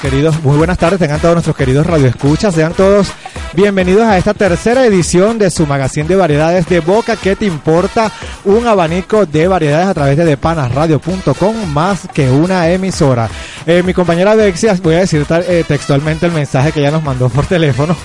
queridos, muy buenas tardes, tengan todos nuestros queridos radioescuchas, sean todos bienvenidos a esta tercera edición de su magazine de variedades de Boca que te importa, un abanico de variedades a través de depanasradio.com más que una emisora. Eh, mi compañera Bexia, voy a decir eh, textualmente el mensaje que ella nos mandó por teléfono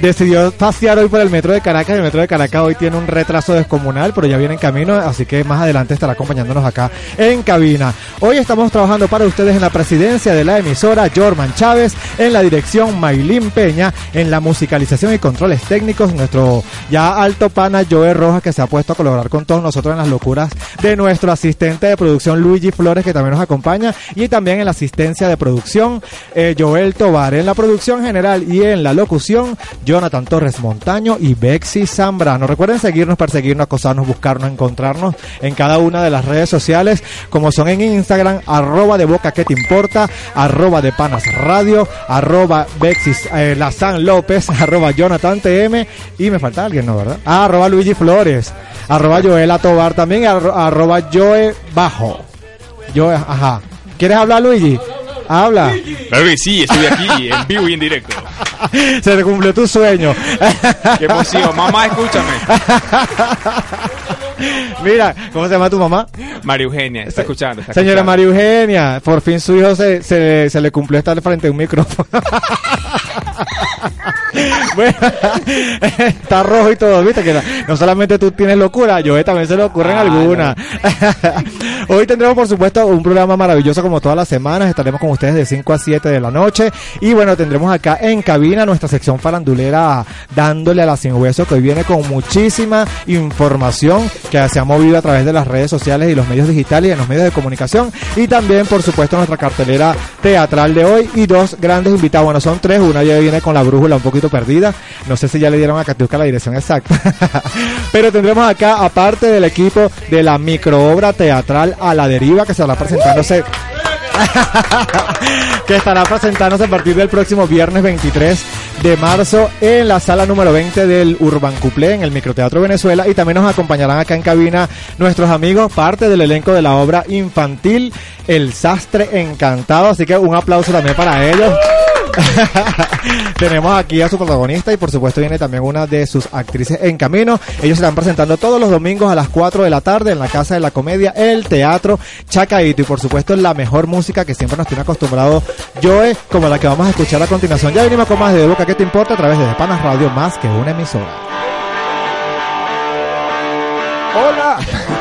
decidió pasear hoy por el metro de Caracas. El metro de Caracas hoy tiene un retraso descomunal, pero ya viene en camino, así que más adelante estará acompañándonos acá en cabina. Hoy estamos trabajando para ustedes en la presidencia de la emisora Jorman Chávez, en la dirección Maylin Peña, en la musicalización y controles técnicos, nuestro ya alto pana Joe Rojas, que se ha puesto a colaborar con todos nosotros en las locuras de nuestro asistente de producción Luigi Flores, que también nos acompaña, y también en la asistencia de producción eh, Joel Tobar, en la producción general y en la locución Jonathan Torres Montaño y Bexy Zambrano. Recuerden seguirnos, perseguirnos, acosarnos, buscarnos, encontrarnos en cada una de las redes sociales, como son en Instagram, arroba de boca que te importa, arroba de panas radio, arroba Bexy eh, Lazán López, arroba Jonathan TM, y me falta alguien, ¿no, verdad? Ah, arroba Luigi Flores, arroba Joel Tobar también, arroba Joe Bajo. Joe, ajá. ¿Quieres hablar, Luigi? Habla. Baby, sí, estoy aquí en vivo y en directo. Se te cumplió tu sueño. Qué emoción. Mamá, escúchame. Mira, ¿cómo se llama tu mamá? María Eugenia, está escuchando. Señora María Eugenia, por fin su hijo se, se, se le cumplió estar frente a un micrófono. Bueno, está rojo y todo, viste que no solamente tú tienes locura, yo también se le ocurren ah, algunas. Hoy tendremos por supuesto un programa maravilloso como todas las semanas, estaremos con ustedes de 5 a 7 de la noche. Y bueno, tendremos acá en cabina nuestra sección farandulera dándole a la sin hueso que hoy viene con muchísima información que se ha movido a través de las redes sociales y los medios digitales y en los medios de comunicación. Y también por supuesto nuestra cartelera teatral de hoy y dos grandes invitados, bueno son tres, una ya viene con la brújula un poquito perdida. No sé si ya le dieron a Catiusca la dirección exacta. Pero tendremos acá, aparte del equipo de la microobra teatral a la deriva, que se estará presentándose. que estará presentándose a partir del próximo viernes 23 de marzo en la sala número 20 del Urban Cuplé en el Microteatro Venezuela y también nos acompañarán acá en cabina nuestros amigos, parte del elenco de la obra infantil El Sastre Encantado, así que un aplauso también para ellos. Tenemos aquí a su protagonista y por supuesto viene también una de sus actrices en camino. Ellos se están presentando todos los domingos a las 4 de la tarde en la Casa de la Comedia, el Teatro Chacaito y por supuesto la mejor música que siempre nos tiene acostumbrado Joe, como la que vamos a escuchar a continuación. Ya venimos con más de Boca que te importa a través de Panas Radio, más que una emisora. Hola.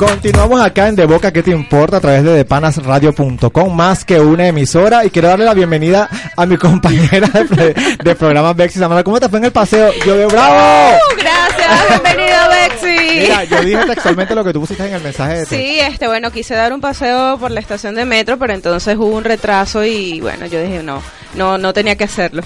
Continuamos acá en De Boca que te importa a través de depanasradio.com, más que una emisora. Y quiero darle la bienvenida a mi compañera de, de programa Bexi Samara. ¿Cómo te fue en el paseo? Yo de bravo. Uh, gracias, bienvenido Bexi. Mira, yo dije textualmente lo que tú pusiste en el mensaje de. Sí, este, bueno, quise dar un paseo por la estación de metro, pero entonces hubo un retraso y bueno, yo dije no, no, no tenía que hacerlo.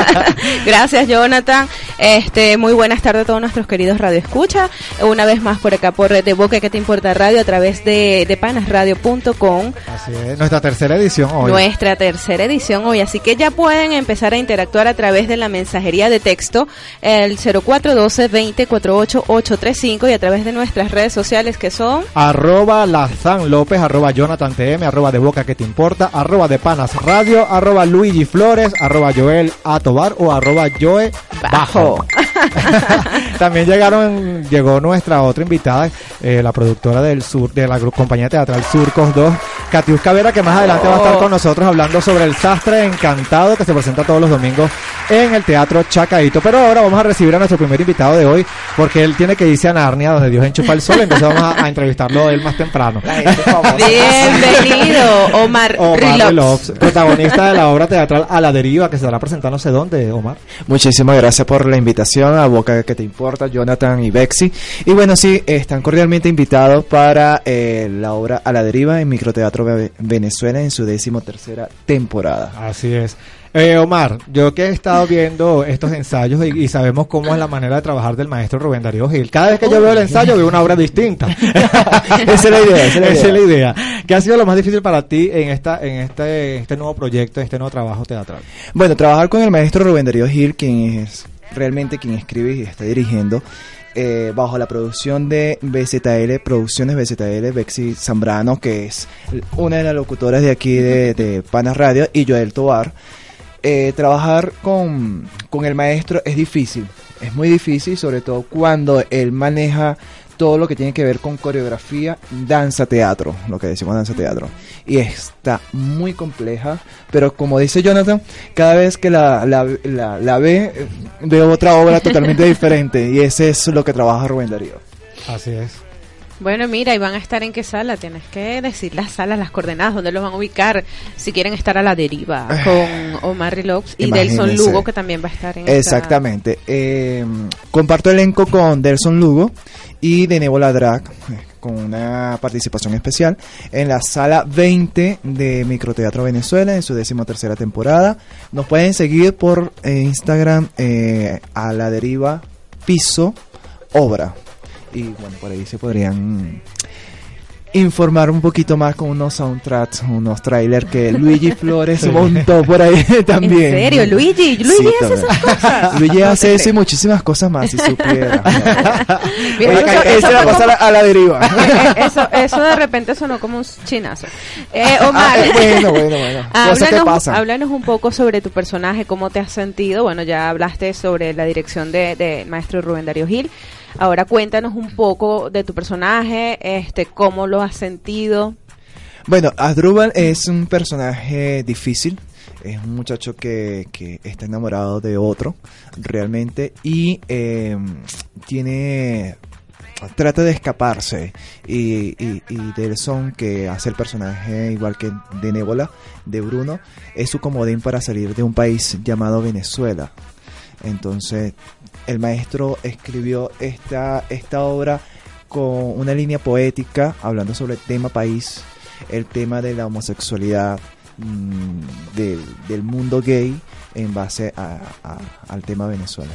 gracias, Jonathan. Este, muy buenas tardes a todos nuestros queridos Radio Escucha. Una vez más por acá por De Boca que te importa radio a través de, de panasradio.com. Así es, nuestra tercera edición hoy. Nuestra tercera edición hoy, así que ya pueden empezar a interactuar a través de la mensajería de texto el 0412 20 48 835 y a través de nuestras redes sociales que son arroba Lazán López, arroba Jonathan TM, arroba de Boca que te importa, arroba de Panas Radio, arroba Luigi Flores, arroba Joel Atobar o arroba Joe Bajo. También llegaron, llegó nuestra otra invitada, eh, la productora del sur, de la compañía teatral Surcos 2, Catiusca Vera, que más adelante va a estar con nosotros hablando sobre el sastre encantado que se presenta todos los domingos en el Teatro Chacaito. Pero ahora vamos a recibir a nuestro primer invitado de hoy, porque él tiene que irse a Narnia, donde Dios enchufa el sol, entonces vamos a, a entrevistarlo él más temprano. Bienvenido, Omar, Omar. Rilox, protagonista de la obra teatral A la Deriva, que se estará presentándose dónde, Omar. Muchísimas gracias por la invitación a Boca que te importa, Jonathan y Bexi. Y bueno, sí, están cordialmente invitados para eh, la obra A la Deriva en Microteatro Ve- Venezuela en su décimo tercera temporada. Así es. Eh, Omar, yo que he estado viendo estos ensayos y, y sabemos cómo es la manera de trabajar del maestro Rubén Darío Gil. Cada vez que yo veo el ensayo veo una obra distinta. Esa es la idea, esa es la Esa es la idea. idea. ¿Qué ha sido lo más difícil para ti en esta, en este, este nuevo proyecto, este nuevo trabajo teatral? Bueno, trabajar con el maestro Rubén Darío Gil, quien es realmente quien escribe y está dirigiendo, eh, bajo la producción de BZL, Producciones BZL, Bexi Zambrano, que es una de las locutoras de aquí de, de Panas Radio, y Joel Tobar. Eh, trabajar con, con el maestro es difícil, es muy difícil, sobre todo cuando él maneja todo lo que tiene que ver con coreografía, danza, teatro, lo que decimos danza, teatro. Y está muy compleja, pero como dice Jonathan, cada vez que la, la, la, ve, eh, ve otra obra totalmente diferente. Y ese es lo que trabaja Rubén Darío. Así es. Bueno, mira, ¿y van a estar en qué sala? Tienes que decir las salas, las coordenadas, dónde los van a ubicar, si quieren estar a la deriva con Omar Rilox y Delson. Lugo, que también va a estar en esta- Exactamente. Eh, comparto elenco con Delson Lugo y de Nebola Drag, con una participación especial en la sala 20 de Microteatro Venezuela en su decimotercera temporada. Nos pueden seguir por eh, Instagram eh, a la deriva piso obra. Y bueno, por ahí se podrían informar un poquito más con unos soundtracks, unos trailers que Luigi Flores montó por ahí también. ¿En serio, Luigi? Luigi Sí, hace esas cosas. Luigi No hace eso y muchísimas cosas más, si supiera. Mira, Oye, eso- eso a la, deriva. como- eso, eso de repente sonó como un chinazo. Eh, Omar, Ah, bueno, bueno, bueno. Cosas que pasan. háblanos un poco sobre tu personaje, cómo te has sentido. Bueno, ya hablaste sobre la dirección de, de maestro Rubén Darío Gil. Ahora cuéntanos un poco de tu personaje, este, cómo lo has sentido. Bueno, Asdrúbal es un personaje difícil. Es un muchacho que, que está enamorado de otro, realmente, y eh, tiene trata de escaparse y, y, y que hace el personaje igual que de Nébola de Bruno es su comodín para salir de un país llamado Venezuela entonces el maestro escribió esta, esta obra con una línea poética hablando sobre el tema país el tema de la homosexualidad mm, del, del mundo gay en base a- a- al tema Venezuela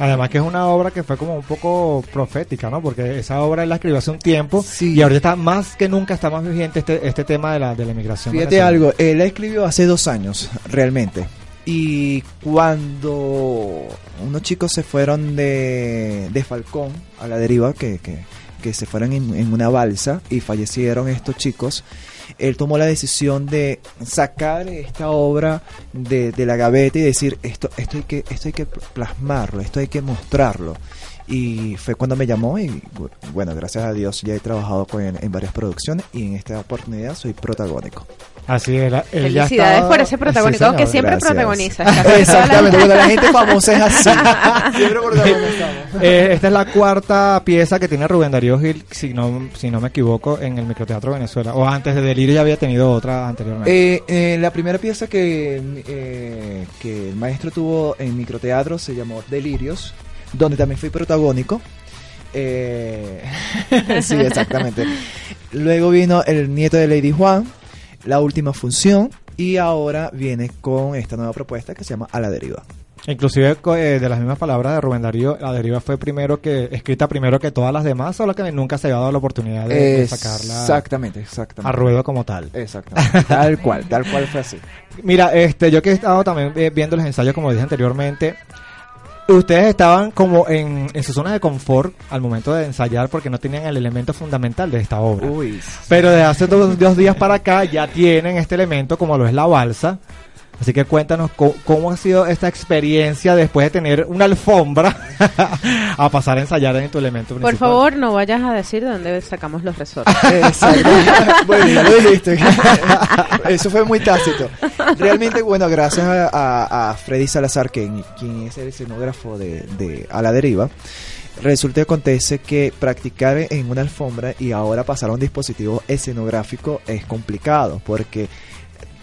Además que es una obra que fue como un poco profética, ¿no? Porque esa obra él la escribió hace un tiempo Sí. y ahorita está más que nunca está más vigente este, este tema de la, de la inmigración. Fíjate algo, él la escribió hace dos años, realmente. Y cuando unos chicos se fueron de, de Falcón a la deriva, que, que, que se fueron en, en una balsa y fallecieron estos chicos, él tomó la decisión de sacar esta obra de, de la gaveta y decir, esto, esto, hay que, esto hay que plasmarlo, esto hay que mostrarlo. Y fue cuando me llamó y bu- bueno, gracias a Dios ya he trabajado con, en varias producciones y en esta oportunidad soy protagónico. Así es. la- él ya Felicidades por ese protagónico, Sí, aunque siempre gracias. Exactamente, cuando la gente famosa es así. Siempre protagonizamos. Eh, esta es la cuarta pieza que tiene Rubén Darío Gil, si no, si no me equivoco, en el Microteatro Venezuela. O antes de Delirio ya había tenido otra anteriormente. Eh, eh, la primera pieza que, eh, que el maestro tuvo en microteatro se llamó Delirios, donde también fui protagónico. Eh, sí, exactamente. Luego vino el nieto de Lady Juan, la última función, y ahora viene con esta nueva propuesta que se llama A la deriva. Inclusive eh, de las mismas palabras de Rubén Darío, la deriva fue primero que escrita primero que todas las demás, solo que nunca se había dado la oportunidad de, de sacarla Exactamente, exactamente. a ruedo como tal. Exactamente. Tal cual, tal cual fue así. Mira, este, yo que he estado también eh, viendo los ensayos, como dije anteriormente, ustedes estaban como en, en su zona de confort al momento de ensayar porque no tenían el elemento fundamental de esta obra. Uy. Pero de hace dos, dos días para acá ya tienen este elemento como lo es la balsa. Así que cuéntanos co- cómo, ha sido esta experiencia después de tener una alfombra a pasar a ensayar en tu elemento Por principal. favor, no vayas a decir de dónde sacamos los resortes. Exacto. bueno, ya lo dijiste. Eso fue muy tácito. Realmente, bueno, gracias a, a- a Freddy Salazar, quien, quien es el escenógrafo de, de A la Deriva, resulta que acontece que practicar en una alfombra y ahora pasar a un dispositivo escenográfico es complicado, porque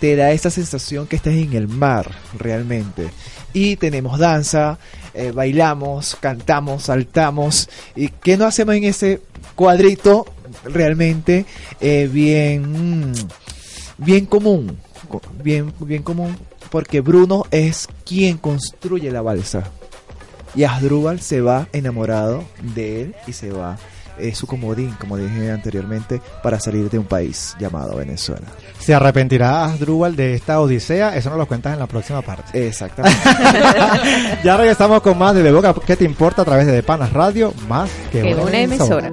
te da esa sensación que estás en el mar, realmente. Y tenemos danza, eh, bailamos, cantamos, saltamos. ¿Y qué no hacemos en ese cuadrito realmente eh, bien, mm, bien común? Co- Bien, bien común, porque Bruno es quien construye la balsa. Y Asdrúbal se va enamorado de él y se va, es su comodín, como dije anteriormente, para salir de un país llamado Venezuela. ¿Se arrepentirá Asdrúbal de esta odisea? Eso nos lo cuentas en la próxima parte. Exactamente. ya regresamos con más de De Boca ¿Qué te importa? a través de De Panas Radio, más que, Que una emisora.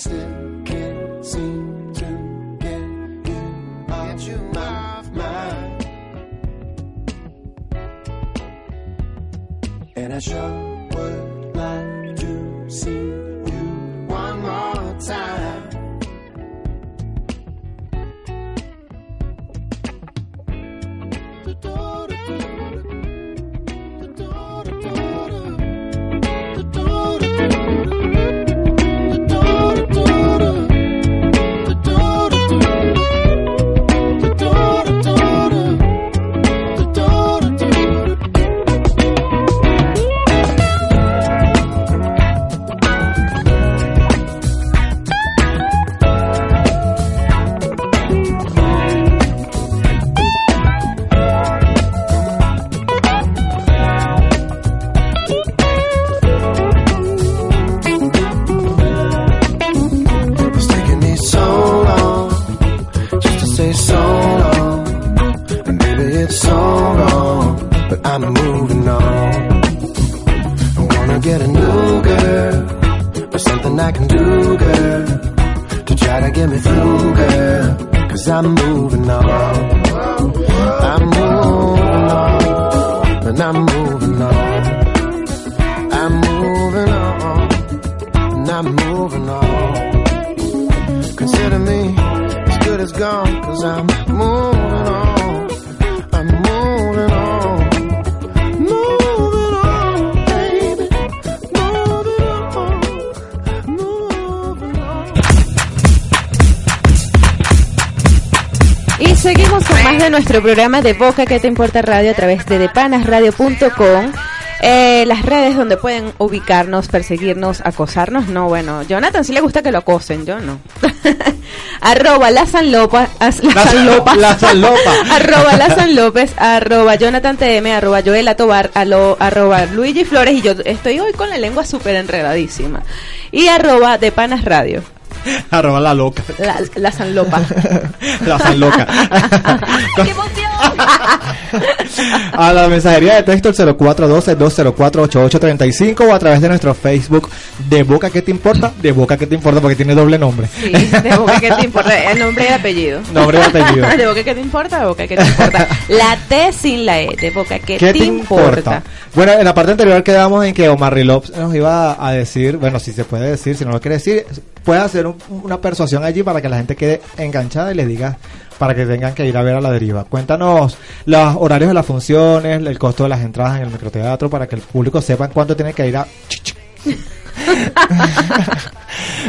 fantastic. De nuestro programa de Boca que te importa radio a través de depanasradio.com. Eh, las redes donde pueden ubicarnos, perseguirnos, acosarnos, no, bueno, Jonathan sí le gusta que lo acosen, yo no. arroba la San Lopa, as- la, La San Lopa, la San Lopa. arroba la San López, arroba Jonathan TM, arroba Joela Tobar, alo- arroba Luigi Flores y yo estoy hoy con la lengua súper enredadísima. Y arroba de Panas Radio, Arroba la loca. la, la San Lopa. La San Loca. ¡Qué emoción! a la mensajería de texto el 0412-204-8835 o a través de nuestro Facebook de Boca que te importa, de Boca que te importa porque tiene doble nombre. Sí, de boca que te importa, el nombre y apellido. Nombre y apellido. de boca que te importa, de boca que te importa. La T sin la E, de boca que ¿Qué te, importa. Bueno, en la parte anterior quedamos en que Omar Rilops nos iba a decir, bueno, si se puede decir, si no lo quiere decir, puede hacer un- una persuasión allí para que la gente quede enganchada y les diga para que tengan que ir a ver a la deriva. Cuéntanos los horarios de las funciones, el costo de las entradas en el microteatro para que el público sepa cuánto tiene que ir a...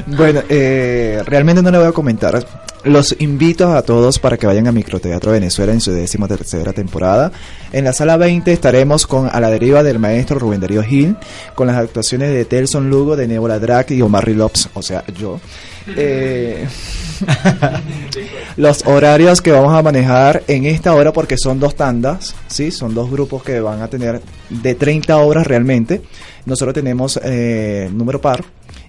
Bueno, eh, realmente no le voy a comentar. Los invito a todos para que vayan a Microteatro Venezuela en su décima tercera temporada. En la sala 20 estaremos con A la deriva del maestro Rubén Darío Gil, con las actuaciones de Telson Lugo, de Nebola Drac y Omar Rilops, o sea, yo. Eh, los horarios que vamos a manejar en esta hora, porque son dos tandas, ¿sí? Son dos grupos que van a tener de 30 horas realmente. Nosotros tenemos eh, número par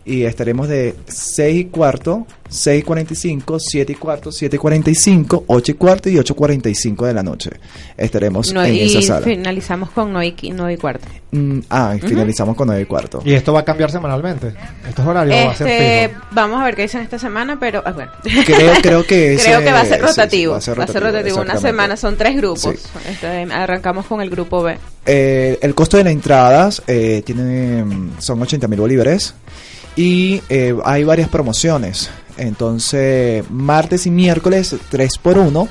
y estaremos de 6 y cuarto, 6 y 45, 7 y cuarto, 7 y 45, 8 y cuarto y 8 y 45 de la noche. Estaremos No, en y esa sala. finalizamos con 9 y, nueve y cuarto. Mm, ah, y finalizamos con 9 y cuarto. Y esto va a cambiar semanalmente. Estos horarios va a ser Este, fijo. vamos a ver qué dicen esta semana, pero ah, bueno. Creo, creo que ese- Creo que va a ser sí, sí, rotativo. va a ser Va a ser rotativo, rotativo. Una semana son tres grupos. Sí. Este, arrancamos con el grupo B. Eh, el costo de las entradas eh, tiene, mm, son 80 mil bolívares y eh, hay varias promociones. Entonces, martes y miércoles 3 por 1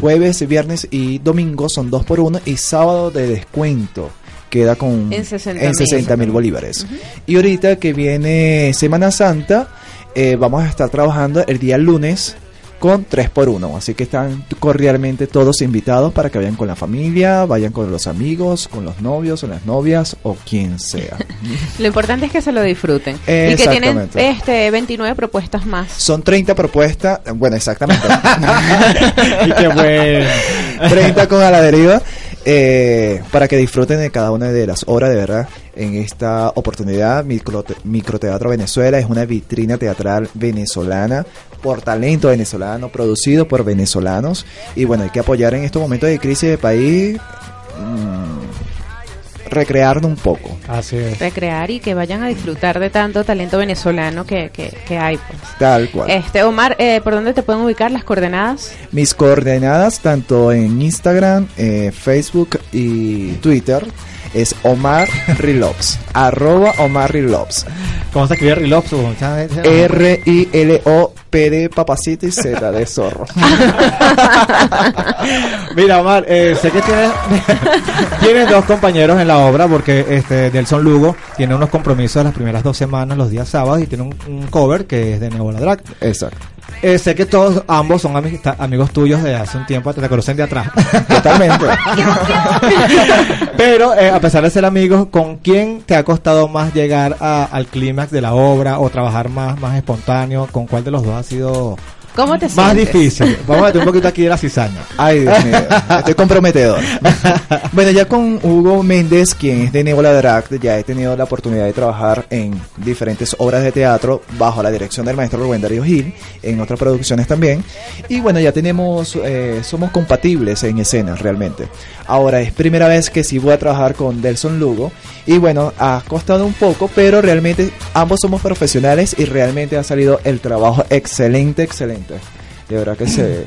jueves, viernes y domingo son 2 por 1 y sábado de descuento queda con En 60.000. en 60 mil bolívares. Y ahorita que viene Semana Santa, eh, vamos a estar trabajando el día lunes con 3 por 1 Así que están cordialmente todos invitados para que vayan con la familia, vayan con los amigos, con los novios o las novias o quien sea. Lo importante es que se lo disfruten. Y que tienen este 29 propuestas más. Son 30 propuestas, bueno, exactamente. y qué bueno. 30 con a la deriva. Eh, para que disfruten de cada una de las obras, de verdad. En esta oportunidad, Microte- Microteatro Venezuela es una vitrina teatral venezolana por talento venezolano, producido por venezolanos. Y bueno, hay que apoyar en estos momentos de crisis de país, mm, recrearnos un poco. Así es. Recrear y que vayan a disfrutar de tanto talento venezolano que, que, que hay. Pues. Tal cual. Este, Omar, eh, ¿por dónde te pueden ubicar las coordenadas? Mis coordenadas, tanto en Instagram, eh, Facebook y Twitter, es Omar Rilops. arroba Omar Rilops. ¿Cómo se escribe Rilops? R-I-L-O-P de papacito y Z de zorro. Mira, Omar, eh, sé que tienes, tienes dos compañeros en la obra porque este Nelson Lugo tiene unos compromisos las primeras dos semanas, los días sábados, y tiene un, un cover que es de Nebola Drag. Exacto. Eh, sé que todos, ambos son amista- amigos tuyos de hace un tiempo, te conocen de atrás. Totalmente. Pero eh, a pesar de ser amigos, ¿con quién te ha costado más llegar a- al clímax de la obra o trabajar más, más espontáneo? ¿Con cuál de los dos ha sido ¿Cómo te Más sientes? difícil. Vamos a meter un poquito aquí de la cizaña. Ay, Dios mío, estoy comprometedor. bueno, ya con Hugo Méndez, quien es de Nebula Drag, ya he tenido la oportunidad de trabajar en diferentes obras de teatro bajo la dirección del maestro Rubén Darío Gil, en otras producciones también. Y bueno, ya tenemos, eh, somos compatibles en escena realmente. Ahora es primera vez que sí voy a trabajar con Delson Lugo. Y bueno, ha costado un poco, pero realmente ambos somos profesionales y realmente ha salido el trabajo excelente, excelente. De verdad que se...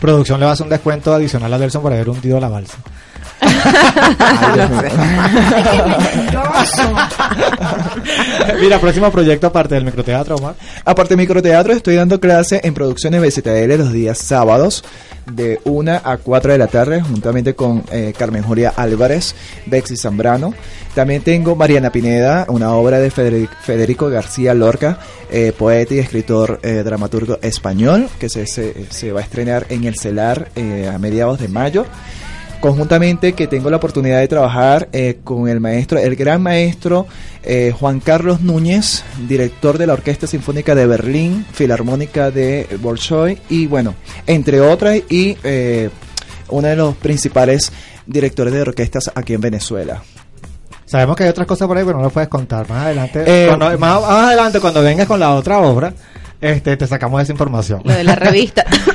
Producción le va a un descuento adicional a Delson por haber hundido la balsa. Mira, próximo proyecto aparte del microteatro, Omar. Aparte de microteatro, estoy dando clase en producciones BCTL los días sábados de 1 a 4 de la tarde, juntamente con eh, Carmen Julia Álvarez, Bexy Zambrano. También tengo Mariana Pineda, una obra de Federic- Federico García Lorca, eh, poeta y escritor eh, dramaturgo español, que se, se- se va a estrenar en el CELAR eh, a mediados de mayo conjuntamente que tengo la oportunidad de trabajar eh, con el maestro, el gran maestro eh, Juan Carlos Núñez, director de la Orquesta Sinfónica de Berlín, Filarmónica de Bolshoi y bueno, entre otras y eh, uno de los principales directores de orquestas aquí en Venezuela. Sabemos que hay otras cosas por ahí, pero no lo puedes contar. Más adelante, Eh, cuando, más, más adelante cuando vengas con la otra obra, este, te sacamos esa información. Lo de la revista.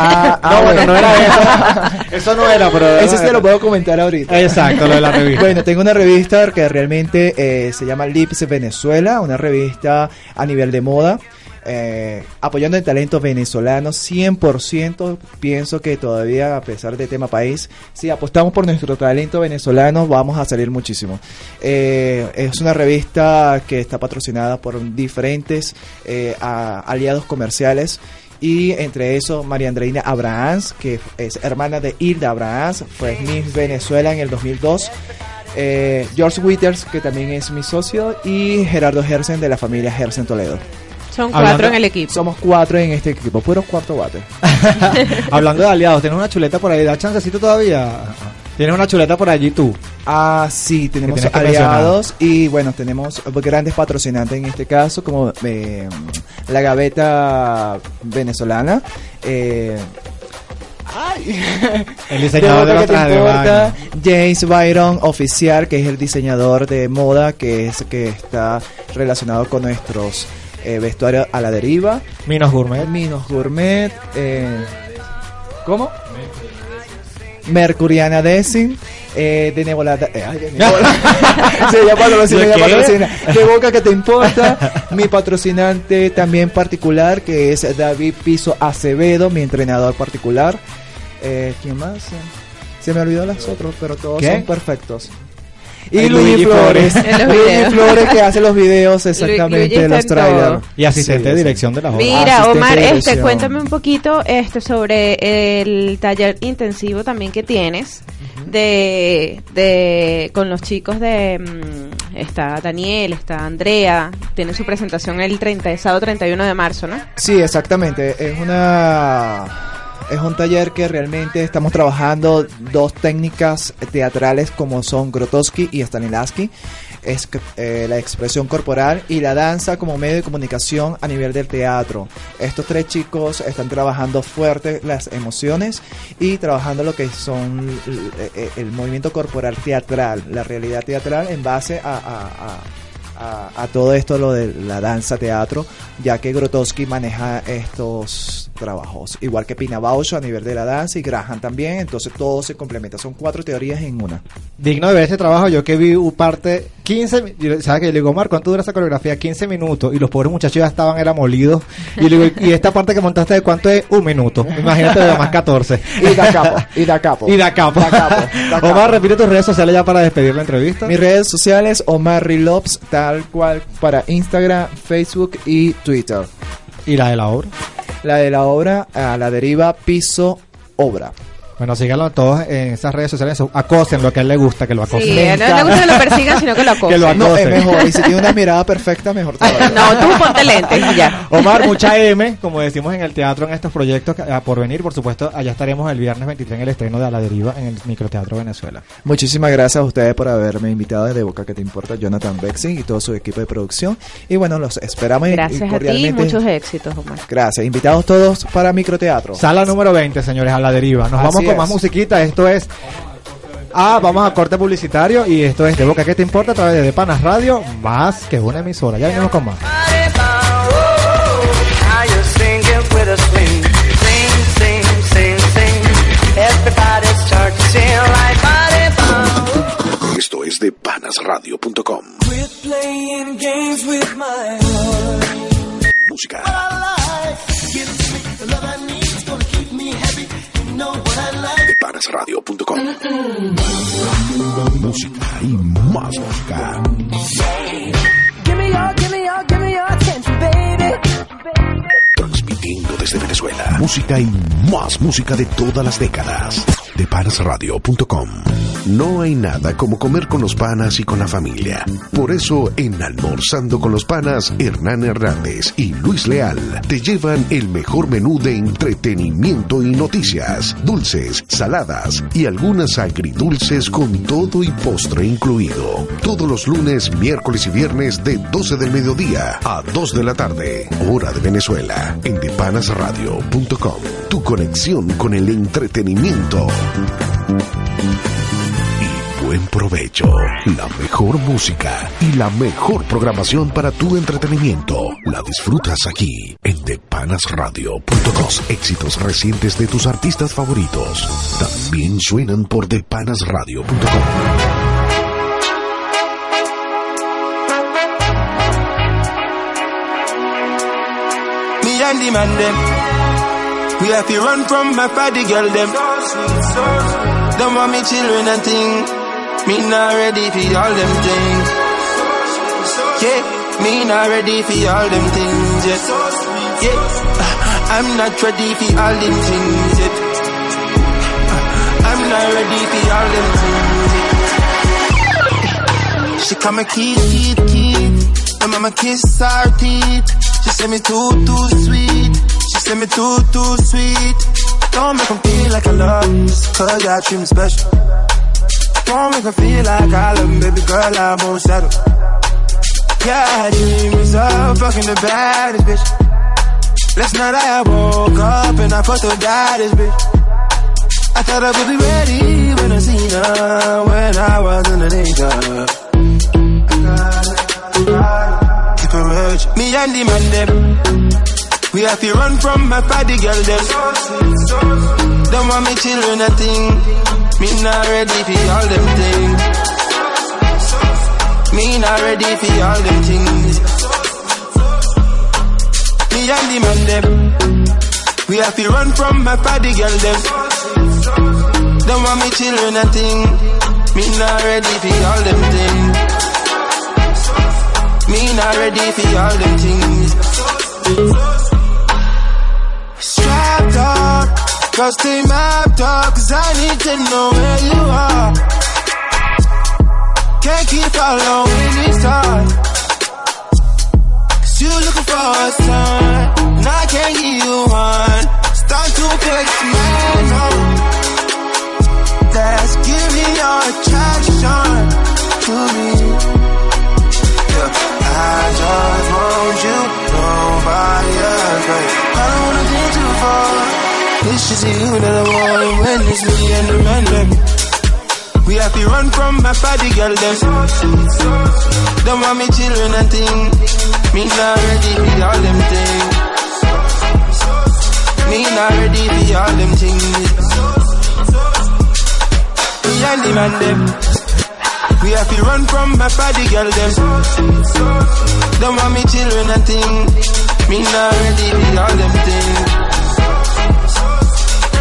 Ah, ah, no, bueno, no era eso. Eso no era, pero... Eso sí te lo puedo comentar ahorita. Exacto, lo de la revista. Bueno, tengo una revista que realmente eh, se llama Lips Venezuela, una revista a nivel de moda. eh, apoyando el talento venezolano 100% pienso que todavía a pesar de tema país si apostamos por nuestro talento venezolano vamos a salir muchísimo Eh, es una revista que está patrocinada por diferentes eh, a- aliados comerciales y entre eso María Andreina Abrahams, que es hermana de Hilda Abrahams, fue Miss Venezuela en el 2002. Eh, George Withers, que también es mi socio, y Gerardo Gersen de la familia Gersen Toledo. Son Hablando- cuatro en el equipo. Somos cuatro en este equipo, puros cuarto bate. Hablando de aliados, ¿tienes una chuleta por ahí? ¿Da chancecito todavía? ¿Tienes una chuleta por allí tú? Ah, sí, tenemos que aliados y bueno, tenemos grandes patrocinantes en este caso, como eh, la Gaveta venezolana. Eh, ay, El diseñador de lo los trajes de importa. James Byron oficial, que es el diseñador de moda, que es que está relacionado con nuestros eh, vestuarios a la deriva. Minos Gourmet. Minos Gourmet. eh, ¿Cómo? Mercuriana Desin. Eh, de Nebola. eh, ay, de Nebola. ya patrocina, ¿De boca que te importa? Mi patrocinante también particular, que es David Piso Acevedo, mi entrenador particular. Eh, ¿Quién más? Se me olvidó las otras, pero todos ¿Qué? son perfectos. Y Ay, Luigi Luigi Flores. Luigi. Flores que hace los videos exactamente de los trailers. Y asistente Sí, de sí. dirección de la obra. Mira, asistente Omar, este, cuéntame un poquito este sobre el taller intensivo también que tienes de, de con los chicos de mm, está Daniel, está Andrea, tiene su presentación el 30 de sábado 31 de marzo, ¿no? Sí, exactamente. Es una es un taller que realmente estamos trabajando dos técnicas teatrales como son Grotowski y Stanislavski. Es eh, la expresión corporal y la danza como medio de comunicación a nivel del teatro. Estos tres chicos están trabajando fuerte las emociones y trabajando lo que son l- eh, el movimiento corporal teatral, la realidad teatral en base a a, todo esto, lo de la danza teatro, ya que Grotowski maneja estos trabajos, igual que Pina Bausch a nivel de la danza y Graham también, entonces todo se complementa, son cuatro teorías en una. Digno de ver este trabajo, yo que vi parte 15, mi- yo- ¿sabes que Yo le digo, Omar, ¿cuánto dura esa coreografía? 15 minutos y los pobres muchachos ya estaban era molidos. Y le digo, ¿y esta parte que montaste de cuánto es? Un minuto. Imagínate de más 14. Y da capo, y da capo. Y da capo. Da capo, da capo. Omar, repite tus redes sociales ya para despedir la entrevista. Mis redes sociales, Omar Rilops, tal cual para Instagram, Facebook y Twitter. Y la de la obra. La de la obra, a la deriva, piso, obra. Bueno, síganlo todos en esas redes sociales. Acosen lo que a él le gusta, que lo acosen. Sí, no le gusta que lo persigan, sino que lo acosen. Que lo No, es acosen. mejor. Y si tiene una mirada perfecta, mejor todavía. No, tú ponte lentes y ya. Omar, mucha M, como decimos en el teatro, en estos proyectos que- ah, por venir, por supuesto, allá estaremos el viernes 23 en el estreno de A la Deriva en el Microteatro Venezuela. Muchísimas gracias a ustedes por haberme invitado desde Boca que te importa, Jonathan Bexing y todo su equipo de producción. Y bueno, los esperamos Gracias a ti muchos éxitos, Omar. Gracias. Invitados todos para Microteatro. Sala número 20, señores, A la Deriva. Nos Así vamos con más musiquita. Esto es... Ah, vamos a corte publicitario y esto es de Boca que te importa a través de De Panas Radio, más que una emisora. Ya venimos con más. Esto es de panasradio.com. Música, panasradio.com. Música y más música. Give me your, give me your, give me your attention, baby. Transmitiendo desde Venezuela. Música y más música de todas las décadas. De panasradio.com. No hay nada como comer con los panas y con la familia. Por eso, en Almorzando con los panas, Hernán Hernández y Luis Leal te llevan el mejor menú de entretenimiento y noticias, dulces, saladas y algunas agridulces con todo y postre incluido. Todos los lunes, miércoles y viernes de 12 del mediodía a 2 de la tarde, hora de Venezuela, en depanasradio.com. Tu conexión con el entretenimiento. Y buen provecho. La mejor música y la mejor programación para tu entretenimiento. La disfrutas aquí en depanasradio.com. Éxitos recientes de tus artistas favoritos también suenan por depanasradio.com. and the man them. We have to run from my party girl them. Don't want me children and thing. Me not ready for all them things. Yeah, me not ready for all them things. Yeah, I'm not ready for all them things yet. I'm not ready for all them things yet. She call me kiss, Keith, Keith. And mama kiss her teeth. She say me too, too sweet. She say me too, too sweet. Don't make 'em feel like I love cause I treat 'em special. Don't make 'em feel like I love love 'em, baby girl, I won't settle. Yeah, dream is up, fucking the baddest bitch. Last night I woke up and I fucked the baddest bitch. I thought I would be ready when I seen her when I was underneath her. Keep it rich. Me and the man them. We have to run from my party girl them. Don't want me children a thing. Me not ready for all them things. Me not ready for all them things. Me and the man them. We have to run from my party girl them. Don't want me children a thing. Me not ready for all them things. Me not ready for all them things. Strapped up, cause they mapped up, cause I need to know where you are. Can't keep following this time. Cause you looking for a sign, and I can't give you one. Start to fix man. Let's give me your attraction to me. I just want you, nobody else, babe. I don't wanna think too far. It's just you that I want when it's me and the man them. We have to run from my party girl them. Don't want me children and thing. Me not ready for all them things. Me not ready for all them things. Me and the man them. We have to run from my party girl them. Don't want me children and thing. Me not ready for all them things.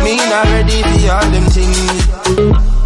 Me not ready for all them things.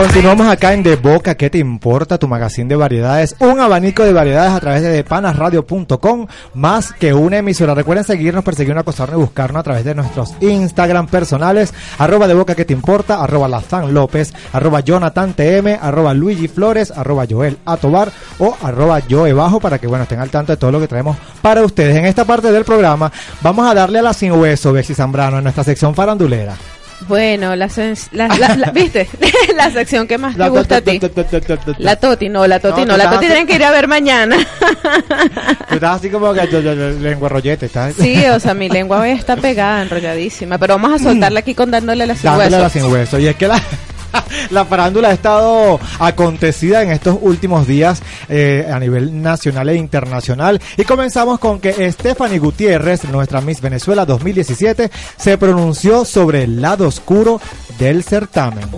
Continuamos acá en De Boca, ¿qué te importa? Tu magazine de variedades, un abanico de variedades a través de depanasradio.com, más que una emisora. Recuerden seguirnos, perseguirnos, acosarnos y buscarnos a través de nuestros Instagram personales, arroba De Boca, ¿qué te importa? Arroba Lazán López, arroba Jonathan TM, arroba Luigi Flores, arroba Joel Atobar o arroba Joe Bajo para que, bueno, estén al tanto de todo lo que traemos para ustedes. En esta parte del programa vamos a darle a la sin hueso, Bexy Zambrano, en nuestra sección farandulera. Bueno, la, la, la- la- ¿viste? la sección que más te gusta a ti. La Toti, no, la Toti No, la Toti tienen que ir a ver mañana. Tú estás así como que yo- yo- yo- lengua rollete, estás sí, o sea, mi lengua hoy está pegada, enrolladísima, pero vamos a soltarla aquí con dándole la sin dándole la sin hueso. Y es que la, la farándula ha estado acontecida en estos últimos días eh, a nivel nacional e internacional. Y comenzamos con que Stephanie Gutiérrez, nuestra Miss Venezuela 2017, se pronunció sobre el lado oscuro del certamen.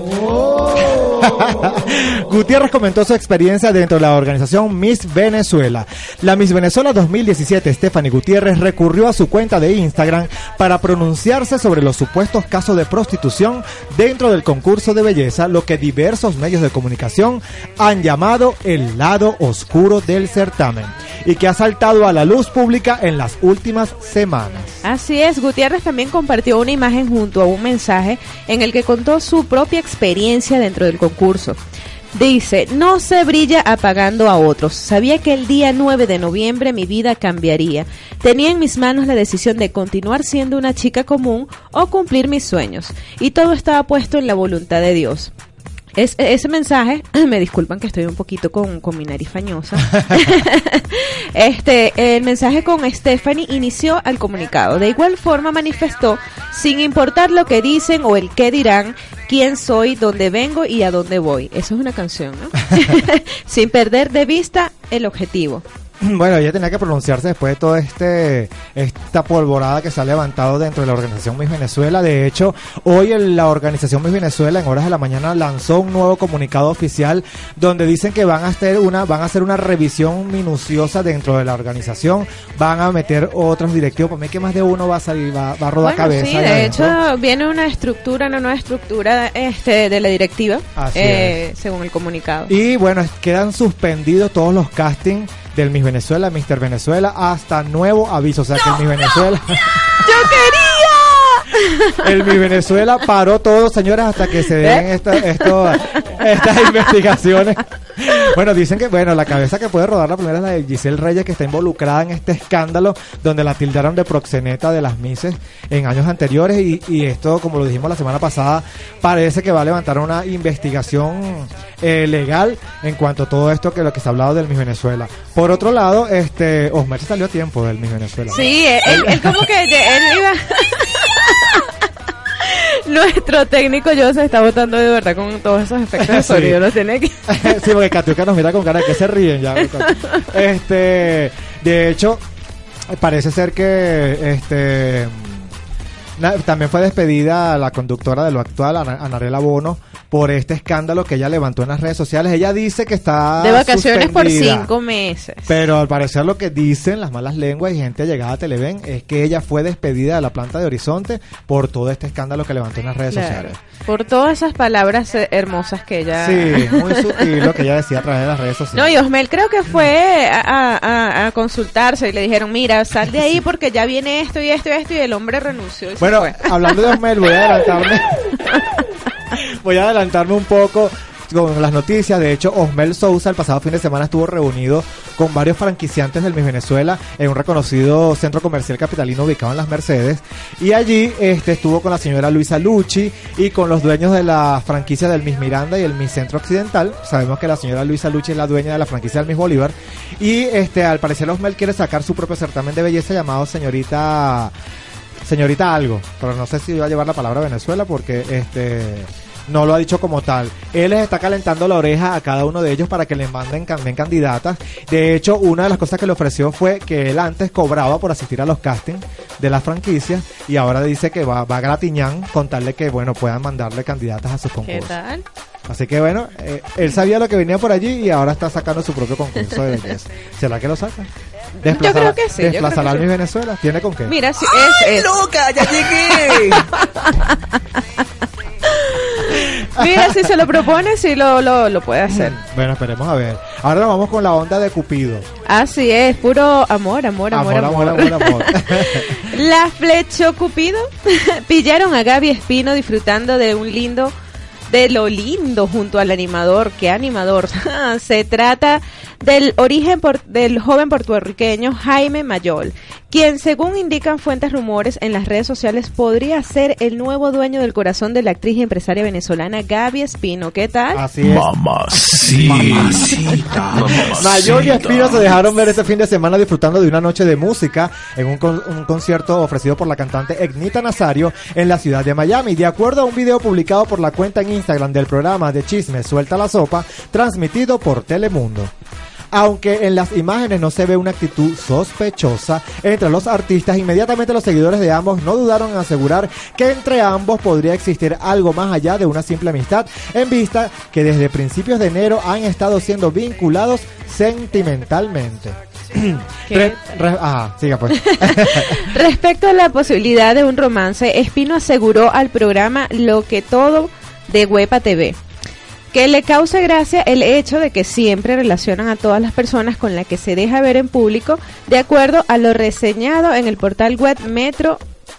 Gutiérrez comentó su experiencia dentro de la organización Miss Venezuela. La Miss Venezuela 2017, Stephanie Gutiérrez, recurrió a su cuenta de Instagram para pronunciarse sobre los supuestos casos de prostitución dentro del concurso de belleza, lo que diversos medios de comunicación han llamado el lado oscuro del certamen y que ha saltado a la luz pública en las últimas semanas. Así es, Gutiérrez también compartió una imagen junto a un mensaje en el que contó su propia experiencia dentro del concurso. Dice, no se brilla apagando a otros. Sabía que el día 9 de noviembre mi vida cambiaría. Tenía en mis manos la decisión de continuar siendo una chica común o cumplir mis sueños. Y todo estaba puesto en la voluntad de Dios. Es, ese mensaje, me disculpan que estoy un poquito con, con mi nariz fañosa. este, el mensaje con Stephanie inició al comunicado. De igual forma manifestó, sin importar lo que dicen o el qué dirán, quién soy, dónde vengo y a dónde voy. Eso es una canción, ¿no? sin perder de vista el objetivo. Bueno, ella tenía que pronunciarse después de toda este, esta polvorada que se ha levantado dentro de la organización Miss Venezuela. De hecho, hoy en la organización Miss Venezuela en horas de la mañana lanzó un nuevo comunicado oficial donde dicen que van a hacer una, van a hacer una revisión minuciosa dentro de la organización, van a meter otros directivos. Para mí que más de uno va a salir, va, va a rodar Bueno, cabeza. sí, de hecho viene una estructura, una nueva estructura este, de la directiva, eh, según el comunicado. Y bueno, quedan suspendidos todos los castings del Miss Venezuela, Mister Venezuela, hasta nuevo aviso. O sea que el Miss Venezuela. ¡Yo quería! El Mi Venezuela paró todo, señores, hasta que se den ¿Eh? esta- esto- estas investigaciones. Bueno, dicen que, bueno, la cabeza que puede rodar la primera es la de Giselle Reyes, que está involucrada en este escándalo donde la tildaron de proxeneta de las Mises en años anteriores. Y, y esto, como lo dijimos la semana pasada, parece que va a levantar una investigación eh, legal en cuanto a todo esto que lo que se ha hablado del Miss Venezuela. Por otro lado, este Osmer se salió a tiempo del Miss Venezuela. Sí, él, él- él como que él iba... Nuestro técnico yo se está botando de verdad con todos esos efectos de Sí. sonido. Los tiene que... sí, porque Katiuska nos mira con cara de que se ríen ya. Este, de hecho, parece ser que este na- también fue despedida la conductora de lo actual, Ana- Anarela Bono, por este escándalo que ella levantó en las redes sociales. Ella dice que está De vacaciones por cinco meses. Pero al parecer lo que dicen las malas lenguas y gente llegada a Televen es que ella fue despedida de la planta de Horizonte por todo este escándalo que levantó en las redes Claro. sociales. Por todas esas palabras eh, hermosas que ella... Sí, muy sutil lo que ella decía a través de las redes No, sociales. y Osmel creo que fue a, a- a- consultarse y le dijeron, mira, sal de ahí porque ya viene esto y esto y esto y el hombre renunció. y Bueno, hablando de Osmel, voy a adelantarme. voy a adelantarme un poco con las noticias. De hecho, Osmel Sousa el pasado fin de semana estuvo reunido con varios franquiciantes del Miss Venezuela en un reconocido centro comercial capitalino ubicado en las Mercedes. Y allí este, estuvo con la señora Luisa Lucci y con los dueños de la franquicia del Miss Miranda y el Miss Centro Occidental. Sabemos que la señora Luisa Lucci es la dueña de la franquicia del Miss Bolívar. Y este, al parecer Osmel quiere sacar su propio certamen de belleza llamado señorita señorita algo, pero no sé si va a llevar la palabra Venezuela porque este no lo ha dicho como tal. Él les está calentando la oreja a cada uno de ellos para que les manden también candidatas. De hecho, una de las cosas que le ofreció fue que él antes cobraba por asistir a los castings de las franquicias y ahora dice que va, va a gratiñán contarle que bueno puedan mandarle candidatas a sus ¿Qué concursos. tal? Así que bueno, eh, él sabía lo que venía por allí y ahora está sacando su propio concurso de belleza. ¿Será que lo saca? Yo creo que sí, yo creo Desplazará que al sí. Miss Venezuela. ¿Tiene con qué? Mira, sí, es, es- ¡Loca! ¡Ya llegué! mira, si se lo propone, sí lo, lo, lo puede hacer. Bueno, esperemos a ver. Ahora nos vamos con la onda de Cupido. Así es, puro amor, amor, amor, amor. amor, amor. La Flecho Cupido pillaron a Gaby Espino disfrutando de un lindo, de lo lindo junto al animador. ¿Qué animador? Se trata del origen por- del joven puertorriqueño Jaime Mayol, quien según indican fuentes rumores en las redes sociales podría ser el nuevo dueño del corazón de la actriz y empresaria venezolana Gaby Espino. ¿Qué tal? Así es. Mamacita. Mayor y Espino se dejaron ver este fin de semana disfrutando de una noche de música en un, con- un concierto ofrecido por la cantante Egnita Nazario en la ciudad de Miami. De acuerdo a un video publicado por la cuenta en Instagram del programa de chisme Suelta la Sopa, transmitido por Telemundo. Aunque en las imágenes no se ve una actitud sospechosa entre los artistas, inmediatamente los seguidores de ambos no dudaron en asegurar que entre ambos podría existir algo más allá de una simple amistad, en vista que desde principios de enero han estado siendo vinculados sentimentalmente. ¿Qué? Re- re- ajá, siga pues. Respecto a la posibilidad de un romance, Espino aseguró al programa Lo que todo de Huepa TV que le causa gracia el hecho de que siempre relacionan a todas las personas con las que se deja ver en público, de acuerdo a lo reseñado en el portal web Metro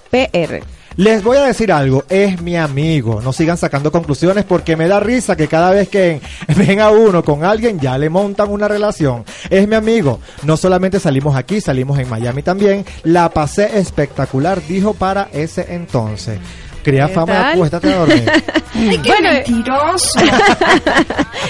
PR. Les voy a decir algo, es mi amigo. No sigan sacando conclusiones porque me da risa que cada vez que ven a uno con alguien ya le montan una relación. Es mi amigo. No solamente salimos aquí, salimos en Miami también. La pasé espectacular, dijo para ese entonces. Cría ¿Qué fama, tal? acuéstate a dormir. bueno,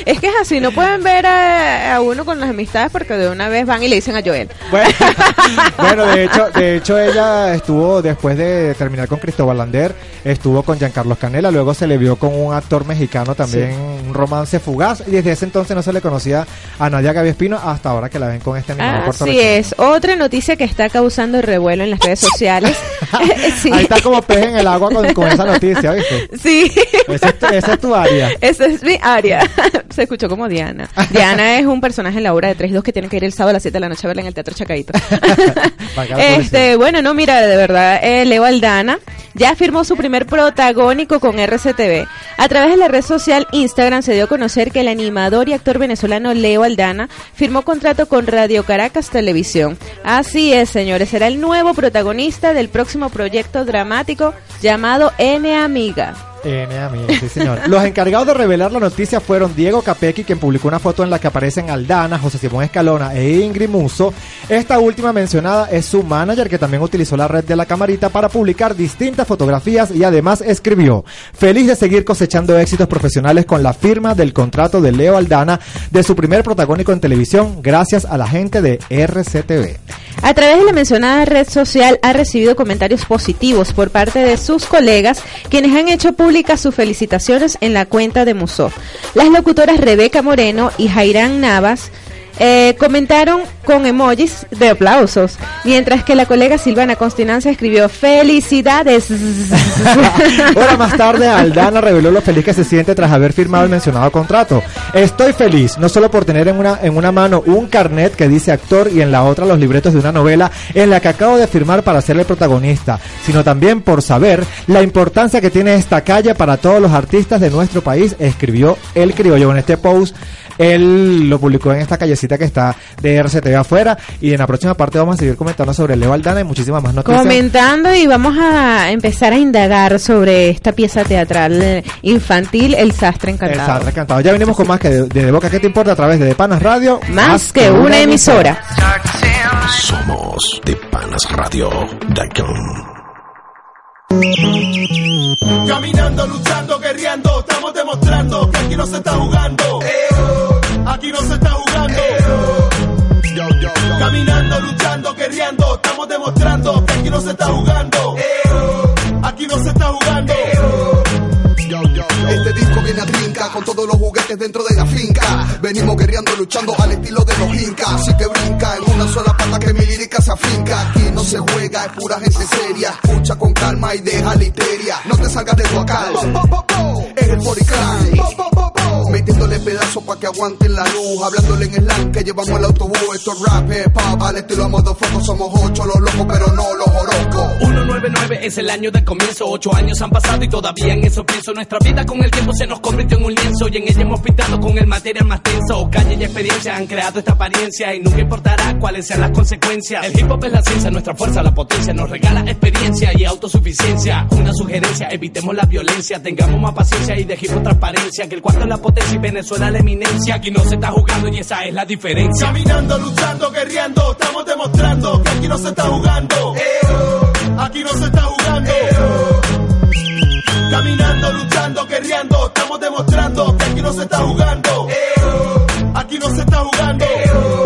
es que es así, no pueden ver a, a uno con las amistades porque de una vez van y le dicen a Joel. Bueno, bueno, de hecho, de hecho ella estuvo después de terminar con Cristóbal Lander, estuvo con Giancarlos Canela, luego se le vio con un actor mexicano también, un romance fugaz, y desde ese entonces no se le conocía a Nadia Gaby Espino hasta ahora que la ven con este animador Así puertorriqueño. es, otra noticia que está causando revuelo en las redes sociales. sí. Ahí está como pez en el agua con, con esa noticia, ¿viste? Sí. Esa es, tu- esa es tu área. Esa es mi área. Se escuchó como Diana. Diana es un personaje en la obra de 3-2 que tiene que ir el sábado a las 7 de la noche a verla en el Teatro Chacaito. Este, bueno, no, mira, de verdad, eh, Leo Aldana ya firmó su primer protagónico con RCTV. A través de la red social Instagram se dio a conocer que el animador y actor venezolano Leo Aldana firmó contrato con Radio Caracas Televisión. Así es, señores, será el nuevo protagonista del próximo proyecto dramático llamado N Amiga. N, amigo, sí, señor. Los encargados de revelar la noticia fueron Diego Capecchi, quien publicó una foto en la que aparecen Aldana, José Simón Escalona e Ingrid Muso. Esta última mencionada es su manager, que también utilizó la red de la camarita para publicar distintas fotografías y además escribió: Feliz de seguir cosechando éxitos profesionales con la firma del contrato de Leo Aldana de su primer protagónico en televisión, gracias a la gente de RCTV. A través de la mencionada red social ha recibido comentarios positivos por parte de sus colegas quienes han hecho públicas sus felicitaciones en la cuenta de Musó. Las locutoras Rebeca Moreno y Jairán Navas eh, comentaron con emojis de aplausos, mientras que la colega Silvana Constinancia escribió felicidades. Hora más tarde, Aldana reveló lo feliz que se siente tras haber firmado el mencionado contrato. Estoy feliz, no solo por tener en una, en una mano un carnet que dice actor y en la otra los libretos de una novela en la que acabo de firmar para ser el protagonista, sino también por saber la importancia que tiene esta calle para todos los artistas de nuestro país, escribió el criollo en este post. Él lo publicó en esta callecita que está de RCTV afuera y en la próxima parte vamos a seguir comentando sobre Leo Aldana y muchísimas más noticias. Comentando y vamos a empezar a indagar sobre esta pieza teatral eh, infantil El Sastre Encantado. El Sastre Encantado. Ya venimos con más que de, de Boca. ¿Qué te importa? A través de De Panas Radio. Más que una emisora. Somos de Panas Radio.com. Caminando, luchando, guerreando, estamos demostrando que aquí no se está jugando. Aquí no se está jugando. Caminando, luchando, guerreando, estamos demostrando que aquí no se está jugando. Aquí no se está jugando. Este disco viene a trinca con todos los juguetes dentro de la finca. Venimos guerreando, luchando al estilo de los incas. Así que brinca en una sola pata que mi lírica se afinca. Aquí no se juega, es pura gente seria. Escucha con calma y deja la histeria. No te salgas de tu acá. Es el Boriclan. Metiéndole pedazos pa' que aguanten la luz. Hablándole en slang que llevamos el autobús. Esto es rap, hip hop, al estilo a modo foco. Somos ocho los locos, pero no los orocos. 199 es el año del comienzo. Ocho años han pasado y todavía en eso pienso. Nuestra vida con el tiempo se nos convirtió en un lienzo. Y en ella hemos pintado con el material más tenso. Calle y experiencia han creado esta apariencia. Y nunca importará cuáles sean las consecuencias. El hip hop es la ciencia, nuestra fuerza, la potencia. Nos regala experiencia y autosuficiencia. Una sugerencia, evitemos la violencia. Tengamos más paciencia y dejemos transparencia. Que el cuarto es la potencia y Venezuela la eminencia. Aquí no se está jugando y esa es la diferencia. Caminando, luchando, guerreando, estamos demostrando que aquí no se está jugando. Aquí no se está jugando. Caminando, luchando, guerreando, estamos demostrando que aquí no se está jugando. Aquí no se está jugando.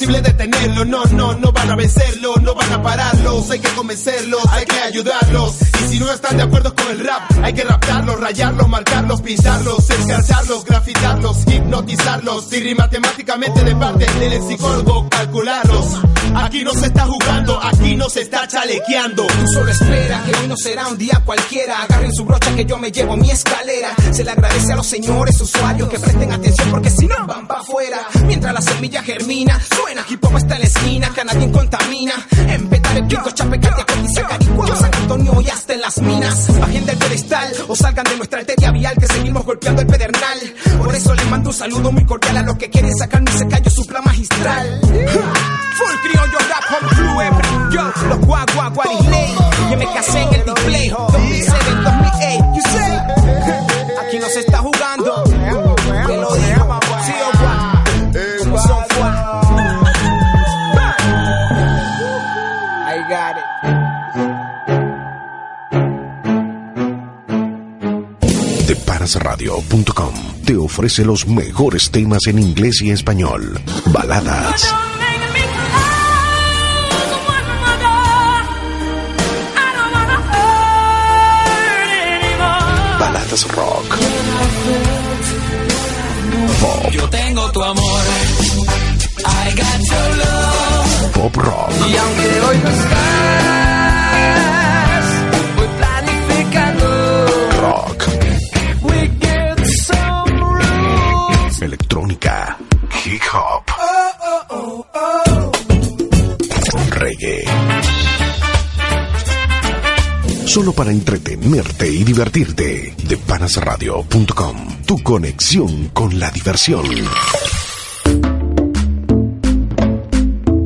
Imposible detenerlo. No, no, no van a vencerlo, no van a pararlos. Hay que convencerlos, hay que ayudarlos. Y si no están de acuerdo con el rap, hay que rapearlos, rayarlos, marcarlos, pintarlos, escarcharlos, grafitarlos, hipnotizarlos. Y matemáticamente de parte del psicólogo calcularlos. Aquí no se está jugando, aquí no se está chalequeando. Tú solo espera que hoy no será un día cualquiera. Agarren su brocha que yo me llevo mi escalera. Se le agradece a los señores usuarios que presten atención porque si no van para afuera. Mientras la semilla germina, suena hip hop está en la esquina nadie contamina. Empetar el pico, chapecate, cotiza, caricua, San Antonio y hasta en las minas. Bajen del pedestal o salgan de nuestra arteria vial que seguimos golpeando el pedernal. Por eso les mando un saludo muy cordial a los que quieren sacar mi callo su plan magistral. Full criollo rap home crew every yo Los guagua guariley Y me casé en el display Deparasradio.com te ofrece los mejores temas en inglés y español. Baladas. Baladas rock. Pop. Yo tengo tu amor. I got your love. Pop rock. Y aunque hoy no estás, solo para entretenerte y divertirte. Depanasradio.com, tu conexión con la diversión.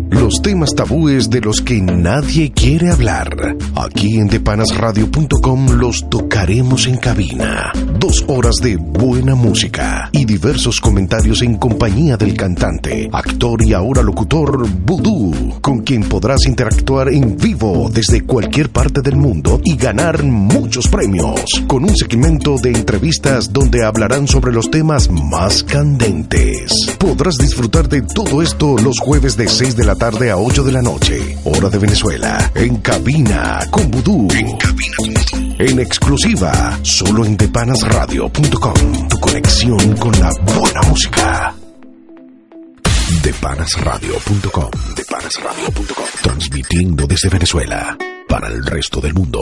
Los temas tabúes de los que nadie quiere hablar. Aquí en depanasradio.com los tocaremos en cabina. Dos horas de buena música diversos comentarios en compañía del cantante, actor y ahora locutor Voodoo, con quien podrás interactuar en vivo desde cualquier parte del mundo y ganar muchos premios, con un segmento de entrevistas donde hablarán sobre los temas más candentes. Podrás disfrutar de todo esto los jueves de 6 de la tarde a 8 de la noche, hora de Venezuela, en cabina con Vudú. En cabina en exclusiva, solo en depanasradio.com. Tu conexión con la buena música. Depanasradio.com. Depanasradio.com. Transmitiendo desde Venezuela para el resto del mundo.